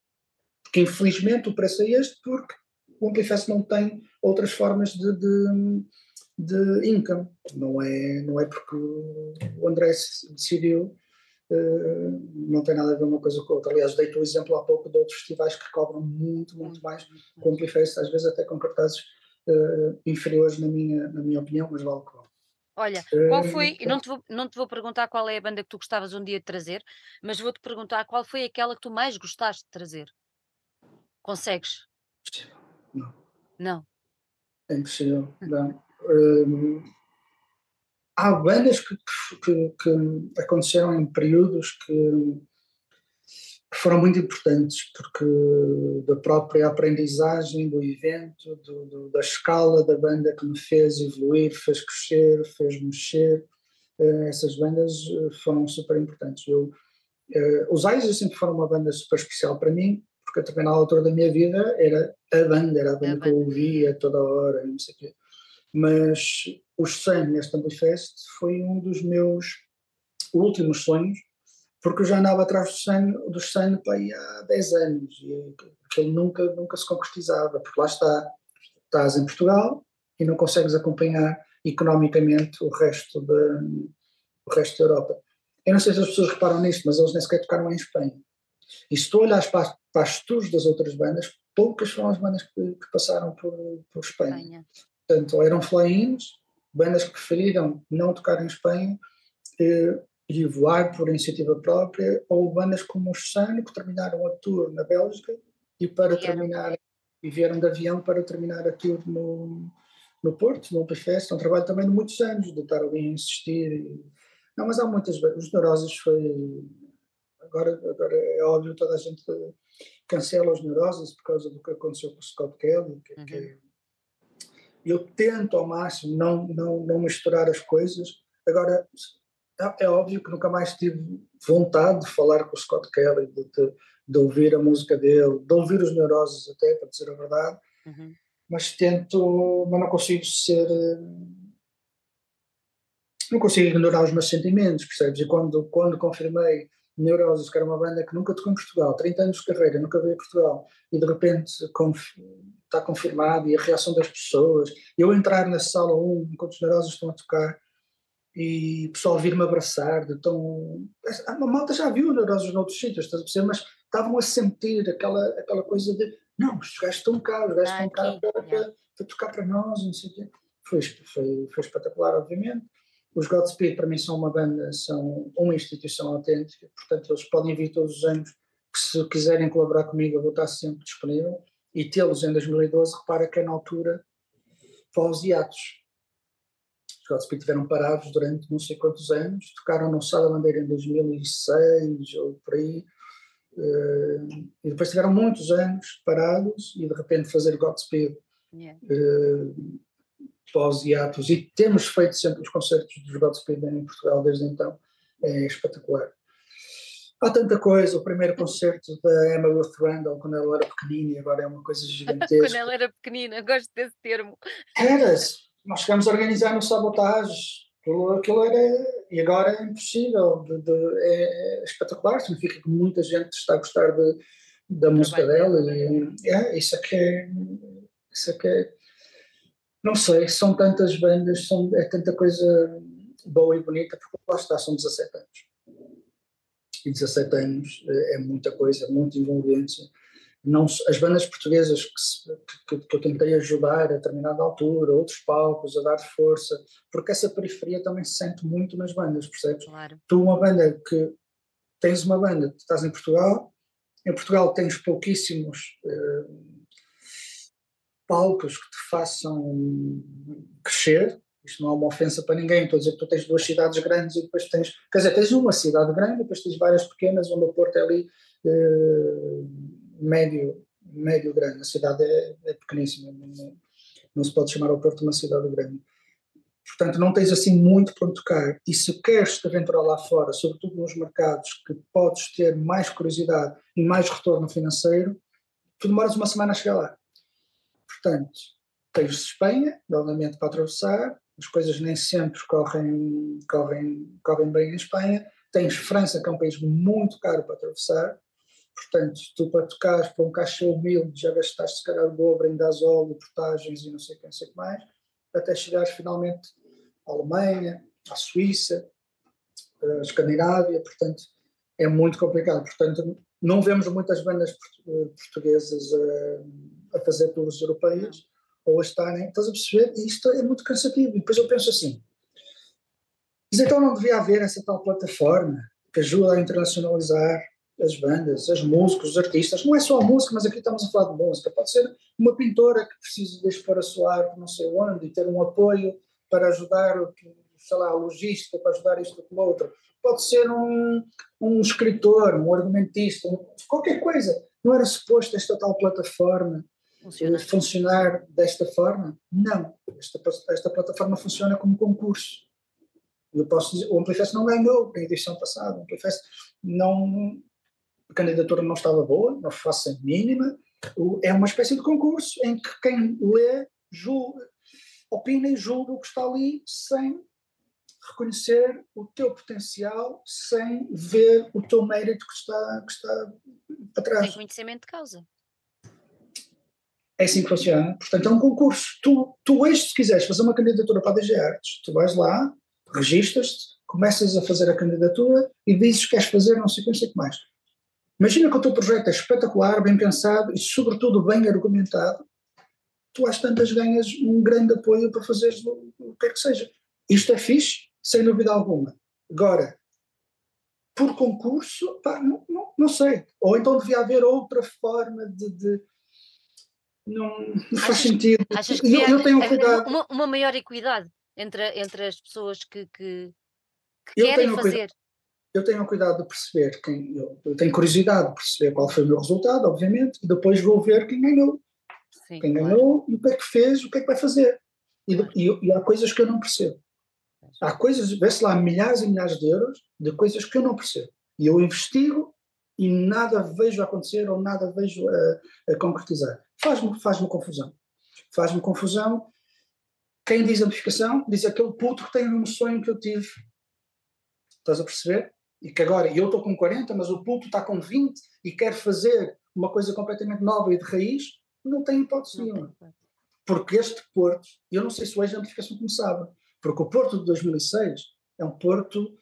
Porque infelizmente o preço é este porque o Amplifest não tem outras formas de, de, de income. Não é, não é porque o André decidiu, uh, não tem nada a ver uma coisa com a outra. Aliás, dei-te o exemplo há pouco de outros festivais que cobram muito, muito mais com o Amplifest, às vezes até com cartazes uh, inferiores na minha, na minha opinião, mas vale o que vale. Olha, qual foi, não te, vou, não te vou perguntar qual é a banda que tu gostavas um dia de trazer, mas vou-te perguntar qual foi aquela que tu mais gostaste de trazer. Consegues? Não. Não. É impossível. Não. Hum, há bandas que, que, que, aconteceram em períodos que que foram muito importantes, porque da própria aprendizagem do evento, do, do, da escala da banda que me fez evoluir, fez crescer, fez mexer, uh, essas bandas eh, foram super importantes. Eu, uh, os Eyes sempre foram uma banda super especial para mim, porque também na altura da minha vida era a banda, era a banda que eu ouvia toda hora, não sei o quê. Mas o Sun neste Amplifest foi um dos meus últimos sonhos, porque eu já andava atrás do Shane, do Shane há 10 anos, e aquilo nunca, nunca se concretizava, porque lá está, estás em Portugal e não consegues acompanhar economicamente o resto, de, o resto da Europa. Eu não sei se as pessoas reparam nisto, mas eles nem sequer tocaram em Espanha. E se tu olhas para, para as tours das outras bandas, poucas foram as bandas que, que passaram por, por Espanha. Espanha. Portanto, eram fly-ins, bandas que preferiram não tocar em Espanha eh, e voar por iniciativa própria, ou bandas como o Sano, que terminaram a tour na Bélgica e para terminar, e vieram de avião para terminar a tour no, no Porto, no Fest, é um trabalho também de muitos anos, de estar ali a insistir. Não, mas há muitas os neuroses foi. Agora, agora é óbvio, toda a gente cancela os neuroses por causa do que aconteceu com o Scott Kelly. Que, uhum. que... eu tento ao máximo não, não, não misturar as coisas. Agora, é, é óbvio que nunca mais tive vontade de falar com o Scott Kelly, de, de, de ouvir a música dele, de ouvir os neuroses até, para dizer a verdade. Uhum mas tento, mas não consigo ser, eh, não consigo ignorar os meus sentimentos, percebes? E quando, quando confirmei Neuroses, que era uma banda que nunca tocou em Portugal, 30 anos de carreira, nunca veio a Portugal, e de repente conf, está confirmado, e a reação das pessoas, eu entrar na sala 1, enquanto os Neuroses estão a tocar, e o pessoal vir-me abraçar, de tão... A malta já viu Neuroses noutros sítios, estás a perceber? Mas estavam a sentir aquela, aquela coisa de não, os gajos estão cá, os gajos ah, estão cá para, para, para, tocar para nós, não sei o quê. Foi, foi, foi espetacular, obviamente. Os Godspeed, para mim, são uma banda, são uma instituição autêntica, portanto, eles podem vir todos os anos, que se quiserem colaborar comigo, eu vou estar sempre disponível. E tê-los em 2012, repara que é na altura pós-hiatos. Os Godspeed estiveram parados durante não sei quantos anos, tocaram no Sá da Bandeira em 2006 ou por aí, Uh, e depois tiveram muitos anos parados e de repente fazer Godspeed yeah. uh, pós-hiatos e temos feito sempre os concertos dos Godspeed em Portugal desde então, é espetacular. Há tanta coisa, o primeiro concerto da Emma Ruth Randall quando ela era pequenina e agora é uma coisa (laughs) gigantesca. quando ela era pequenina, gosto desse termo. Era, nós chegamos a organizar no Sabotage Aquilo, aquilo era. E agora é impossível. De, de, é, é, espetacular, significa que muita gente está a gostar de, da música dela. E, é, isso é que é. Isso é que é. Não sei, são tantas bandas, são, é tanta coisa boa e bonita, porque lá está, são 17 anos. E 17 anos é, é muita coisa, muita envolvência não, as bandas portuguesas que, se, que, que, eu tentei ajudar a determinada altura, outros palcos, a dar força, porque essa periferia também se sente muito nas bandas, percebes? Claro. Tu, uma banda que tens uma banda, tu estás em Portugal, em Portugal tens pouquíssimos uh, palcos que te façam crescer. Isto não é uma ofensa para ninguém, estou a dizer que tu tens duas cidades grandes e depois tens, quer dizer, tens uma cidade grande e depois tens várias pequenas, onde o Porto é ali. Uh, médio, médio grande. A cidade é, é pequeníssima, não, não, se pode chamar ao Porto uma cidade grande. Portanto, não tens assim muito para tocar. E se queres te aventurar lá fora, sobretudo nos mercados que podes ter mais curiosidade e mais retorno financeiro, tu demoras uma semana a chegar lá. Portanto, tens Espanha, novamente para atravessar, as coisas nem sempre correm, correm, correm bem em Espanha. Tens França, que é um país muito caro para atravessar, Portanto, tu para tocares para um caixa humilde já gastaste se calhar o dobro em gasóleo, portagens e não sei o que, não sei que mais, até chegares finalmente à Alemanha, à Suíça, à Escandinávia, portanto é muito complicado. Portanto, não vemos muitas bandas portuguesas a, a fazer tours europeias ou a estarem, estás a perceber? E isto é muito cansativo. E depois eu penso assim, mas então não devia haver essa tal plataforma que ajuda a internacionalizar as bandas, as músicos, os artistas, não é só a música, mas aqui estamos a falar de música, pode ser uma pintora que precisa de expor a sua arte não sei onde e ter um apoio para ajudar, sei lá, a logística, para ajudar isto com o outro, pode ser um, um escritor, um argumentista, qualquer coisa. Não era suposto esta tal plataforma Funciona. funcionar desta forma? Não. Esta, esta plataforma funciona como concurso. Eu posso dizer, o Amplifest não ganhou na edição passada. O Amplifest não, a candidatura não estava boa, não faço mínima. É uma espécie de concurso em que quem lê julga, opina e julga o que está ali sem reconhecer o teu potencial, sem ver o teu mérito que está, que está atrás. Sem conhecimento de causa. É assim que funciona. Portanto, é um concurso. Tu, tu hoje, se quiseres fazer uma candidatura para a DG Artes, tu vais lá, registas-te, começas a fazer a candidatura e dizes que queres fazer não sei o que, não sei o que mais. Imagina que o teu projeto é espetacular, bem pensado e, sobretudo, bem argumentado. Tu às tantas ganhas um grande apoio para fazeres o, o que quer que seja. Isto é fixe, sem dúvida alguma. Agora, por concurso, pá, não, não, não, sei. Ou então devia haver outra forma de. de não, não faz sentido. Achas que eu, eu tenho cuidado. Uma, uma, maior equidade entre, entre as pessoas que, que, que querem fazer. Cuidado, eu tenho cuidado de perceber quem. Eu, eu, tenho curiosidade de perceber qual foi o meu resultado, obviamente, e depois vou ver quem ganhou. Sim, quem claro. ganhou e o que é que fez, o que é que vai fazer. E, e, e há coisas que eu não percebo. Há coisas, vê-se lá milhares e milhares de euros de coisas que eu não percebo. E eu investigo e nada vejo acontecer ou nada vejo a, a concretizar. Faz-me faz confusão. Faz-me confusão. Quem diz amplificação diz aquele puto que tem um sonho que eu tive. Estás a perceber? E que agora, eu estou com 40, mas o puto está com 20 e quer fazer uma coisa completamente nova e de raiz, não tem hipótese nenhuma. Porque este Porto, eu não sei se hoje a amplificação começava, porque o Porto de 2006 é um Porto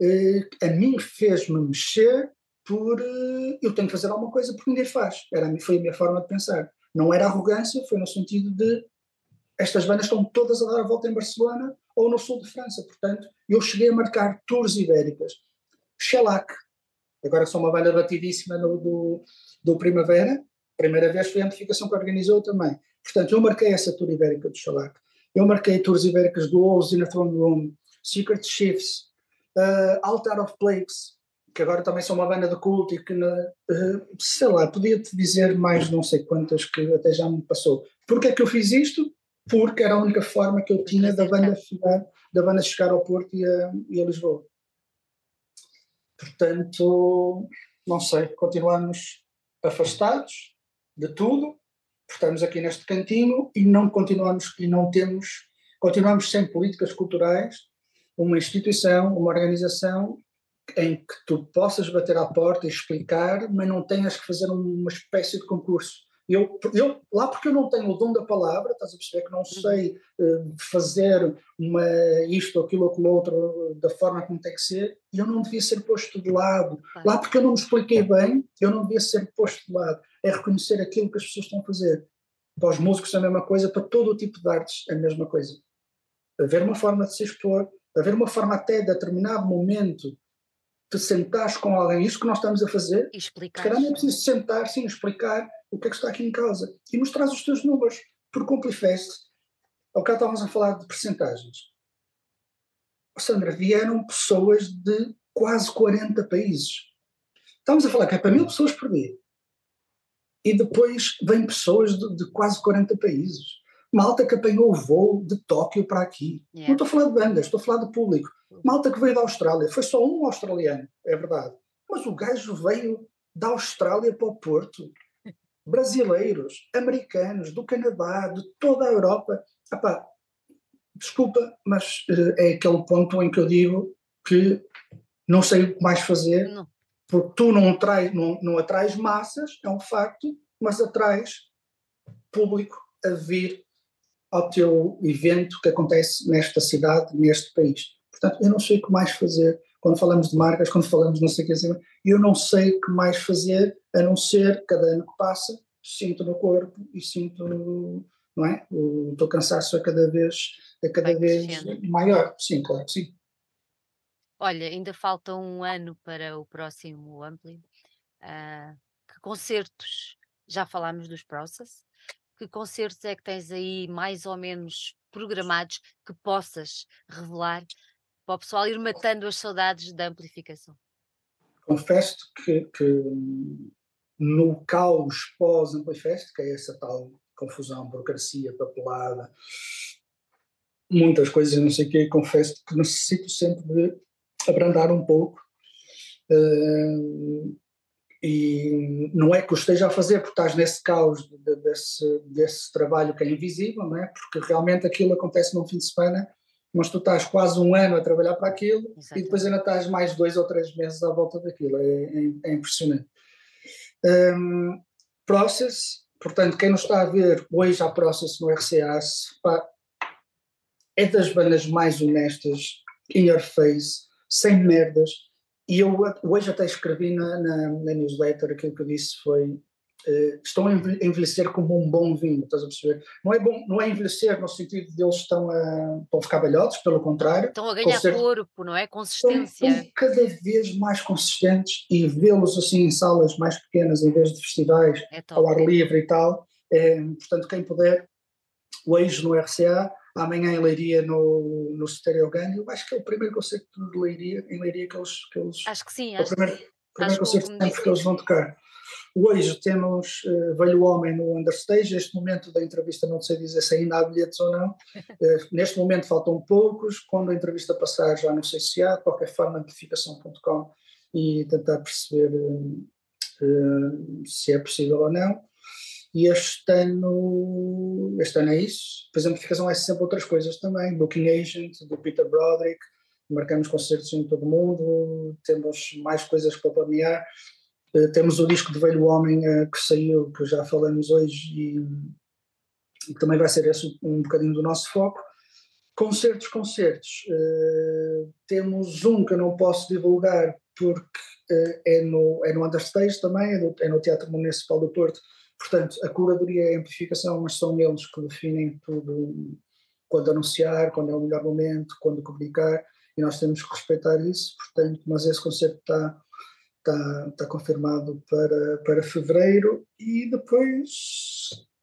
eh, a mim fez-me mexer por eh, eu tenho que fazer alguma coisa porque ninguém faz. Era, foi a minha forma de pensar. Não era arrogância, foi no sentido de estas bandas estão todas a dar a volta em Barcelona ou no sul de França. Portanto, eu cheguei a marcar tours ibéricas. Shellac, agora sou uma banda batidíssima no, do, do Primavera, primeira vez foi a amplificação que organizou também. Portanto, eu marquei essa tour ibérica do Shellac. Eu marquei tours ibéricas do Wolves in a Throne Room, Secret Shifts, uh, Altar of Plagues, que agora também são uma banda de culto e que, uh, sei lá, podia-te dizer mais não sei quantas que até já me passou. Porquê é que eu fiz isto? Porque era a única forma que eu tinha da banda chegar, da banda chegar ao Porto e a, e a Lisboa. Portanto, não sei, continuamos afastados de tudo, estamos aqui neste cantinho e não continuamos e não temos, continuamos sem políticas culturais, uma instituição, uma organização em que tu possas bater à porta e explicar, mas não tenhas que fazer uma espécie de concurso. Eu, eu, lá porque eu não tenho o dom da palavra, estás a perceber que não uhum. sei uh, fazer uma, isto, ou aquilo, ou aquilo outro da forma como tem que ser, eu não devia ser posto de lado. Lá porque eu não me expliquei bem, eu não devia ser posto de lado. É reconhecer aquilo que as pessoas estão a fazer. Para os músicos é a mesma coisa, para todo o tipo de artes é a mesma coisa. Haver uma forma de se expor, haver uma forma até de determinado momento de sentares com alguém, isso que nós estamos a fazer, explicar. Se calhar não é preciso sentar, sim, explicar o que é que está aqui em causa e mostrar os teus números. Porque o Amplifest, ao bocado estávamos a falar de percentagens. Sandra, vieram pessoas de quase 40 países. Estamos a falar que é para mil pessoas por dia. E depois vêm pessoas de, de quase 40 países. Malta que apanhou o voo de Tóquio para aqui. Yeah. Não estou a falar de bandas, estou a falar de público. Malta que veio da Austrália. Foi só um australiano, é verdade. Mas o gajo veio da Austrália para o Porto. Brasileiros, americanos, do Canadá, de toda a Europa. Epá, desculpa, mas uh, é aquele ponto em que eu digo que não sei o que mais fazer, não. porque tu não, trai, não, não atrais massas, é um facto, mas atrais público a vir ao teu evento que acontece nesta cidade, neste país. Portanto, eu não sei o que mais fazer quando falamos de marcas, quando falamos não sei o que assim, eu não sei o que mais fazer a não ser cada ano que passa, sinto no corpo e sinto, não é? O teu cansaço a cada vez, a cada vez maior. Sim, claro que sim. Olha, ainda falta um ano para o próximo Ampli. Uh, que concertos? Já falámos dos Process, que concertos é que tens aí mais ou menos programados que possas revelar para o pessoal ir matando as saudades da amplificação? Confesso que, que no caos pós-Amplifest, que é essa tal confusão, burocracia, papelada, muitas coisas, não sei o quê, confesso que necessito sempre de abrandar um pouco. Uh, e não é que o esteja a fazer porque estás nesse caos de, desse, desse trabalho que é invisível, não é? porque realmente aquilo acontece num fim de semana, mas tu estás quase um ano a trabalhar para aquilo Exatamente. e depois ainda estás mais dois ou três meses à volta daquilo, é, é, é impressionante. Um, process, Portanto, quem nos está a ver hoje à Process no RCA, pá, é das bandas mais honestas, in your face, sem merdas. E eu hoje até escrevi na, na, na newsletter, aquilo que eu disse foi estão a envelhecer como um bom vinho, estás a perceber? Não é, bom, não é envelhecer no sentido de eles estão a, estão a ficar velhotos, pelo contrário. Estão a ganhar ser, corpo, não é? Consistência. Estão, estão, cada vez mais consistentes e vê-los assim em salas mais pequenas em vez de festivais é ao ar livre e tal. É, portanto, quem puder, hoje no RCA, amanhã em Leiria no, no Stereogang, eu acho que é o primeiro concerto de Leiria, em Leiria que eles, que eles Acho que sim, é o primeiro, que, primeiro concerto que, que eles vão tocar. Hoje temos uh, Velho Homem no Understage. Neste momento da entrevista não sei dizer se ainda há bilhetes ou não. Uh, (laughs) neste momento faltam poucos. Quando a entrevista passar já não sei se há. De qualquer forma, amplificação.com e tentar perceber uh, se é possível ou não. E este ano, este ano é isso. Por exemplo, amplificação é sempre outras coisas também. Booking Agent, do Peter Broderick. Marcamos concertos em todo o mundo. Temos mais coisas para planear eh, temos o disco de Velho Homem uh, que saiu, que já falamos hoje, e, e também vai ser esse um bocadinho do nosso foco. Concertos, concertos. Uh, temos um que eu não posso divulgar porque é, no, é no Understage também, é no, é no Teatro Municipal do Porto. Portanto, a curadoria é a amplificação, mas são eles que definem tudo, quando anunciar, quando é o melhor momento, quando comunicar, e nós temos que respeitar isso. Portanto, mas esse concerto está está, está confirmado para, para fevereiro e depois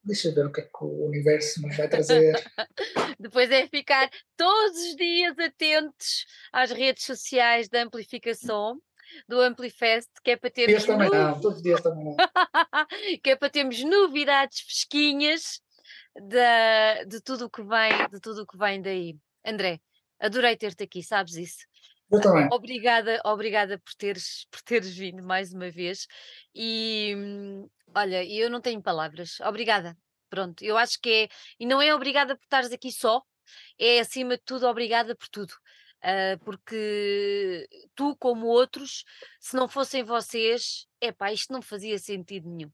deixa ver o que é que o universo nos vai trazer. (laughs) depois é ficar todos os dias atentos às redes sociais da amplificação do Amplifest, que é para termos. também não, todos os dias também não. (laughs) que é para termos novidades fresquinhas de, de tudo o que vem, de tudo o que vem daí. André, adorei ter-te aqui, sabes isso? Eu também. Obrigada, obrigada por teres, por teres vindo mais uma vez. E olha, eu não tenho palavras. Obrigada. Pronto, eu acho que é. E não é obrigada por estares aqui só, é acima de tudo obrigada por tudo. Uh, porque tu, como outros, se não fossem vocês, epá, isto não fazia sentido nenhum.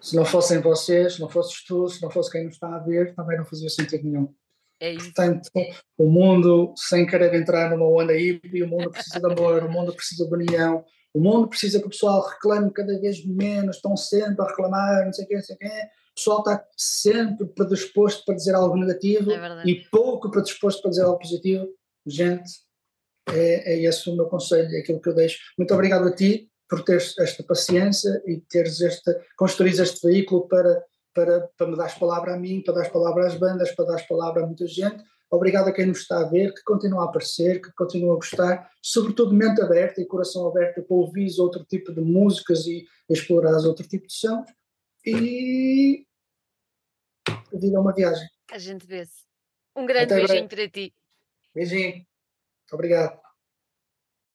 Se não fossem vocês, se não fosses tu, se não fosse quem nos está a ver, também não fazia sentido nenhum. É isso. Portanto, o mundo, sem querer entrar numa onda hippie, o mundo precisa de amor, o mundo precisa de união, o mundo precisa que o pessoal reclame cada vez menos, estão sempre a reclamar, não sei o quê, não sei o quê. O pessoal está sempre predisposto para dizer algo negativo é e pouco predisposto para dizer algo positivo. Gente, é, é esse o meu conselho, é aquilo que eu deixo. Muito obrigado a ti por teres esta paciência e teres este, construir este veículo para para, para me dar palavra a mim, para dar palavra às bandas, para dar palavra a muita gente. Obrigado a quem nos está a ver, que continua a aparecer, que continua a gostar, sobretudo mente aberta e coração aberto para ouvir outro tipo de músicas e explorar outro tipo de sons. E a vida é uma viagem. A gente vê-se. Um grande Até beijinho breve. para ti. Beijinho. Obrigado.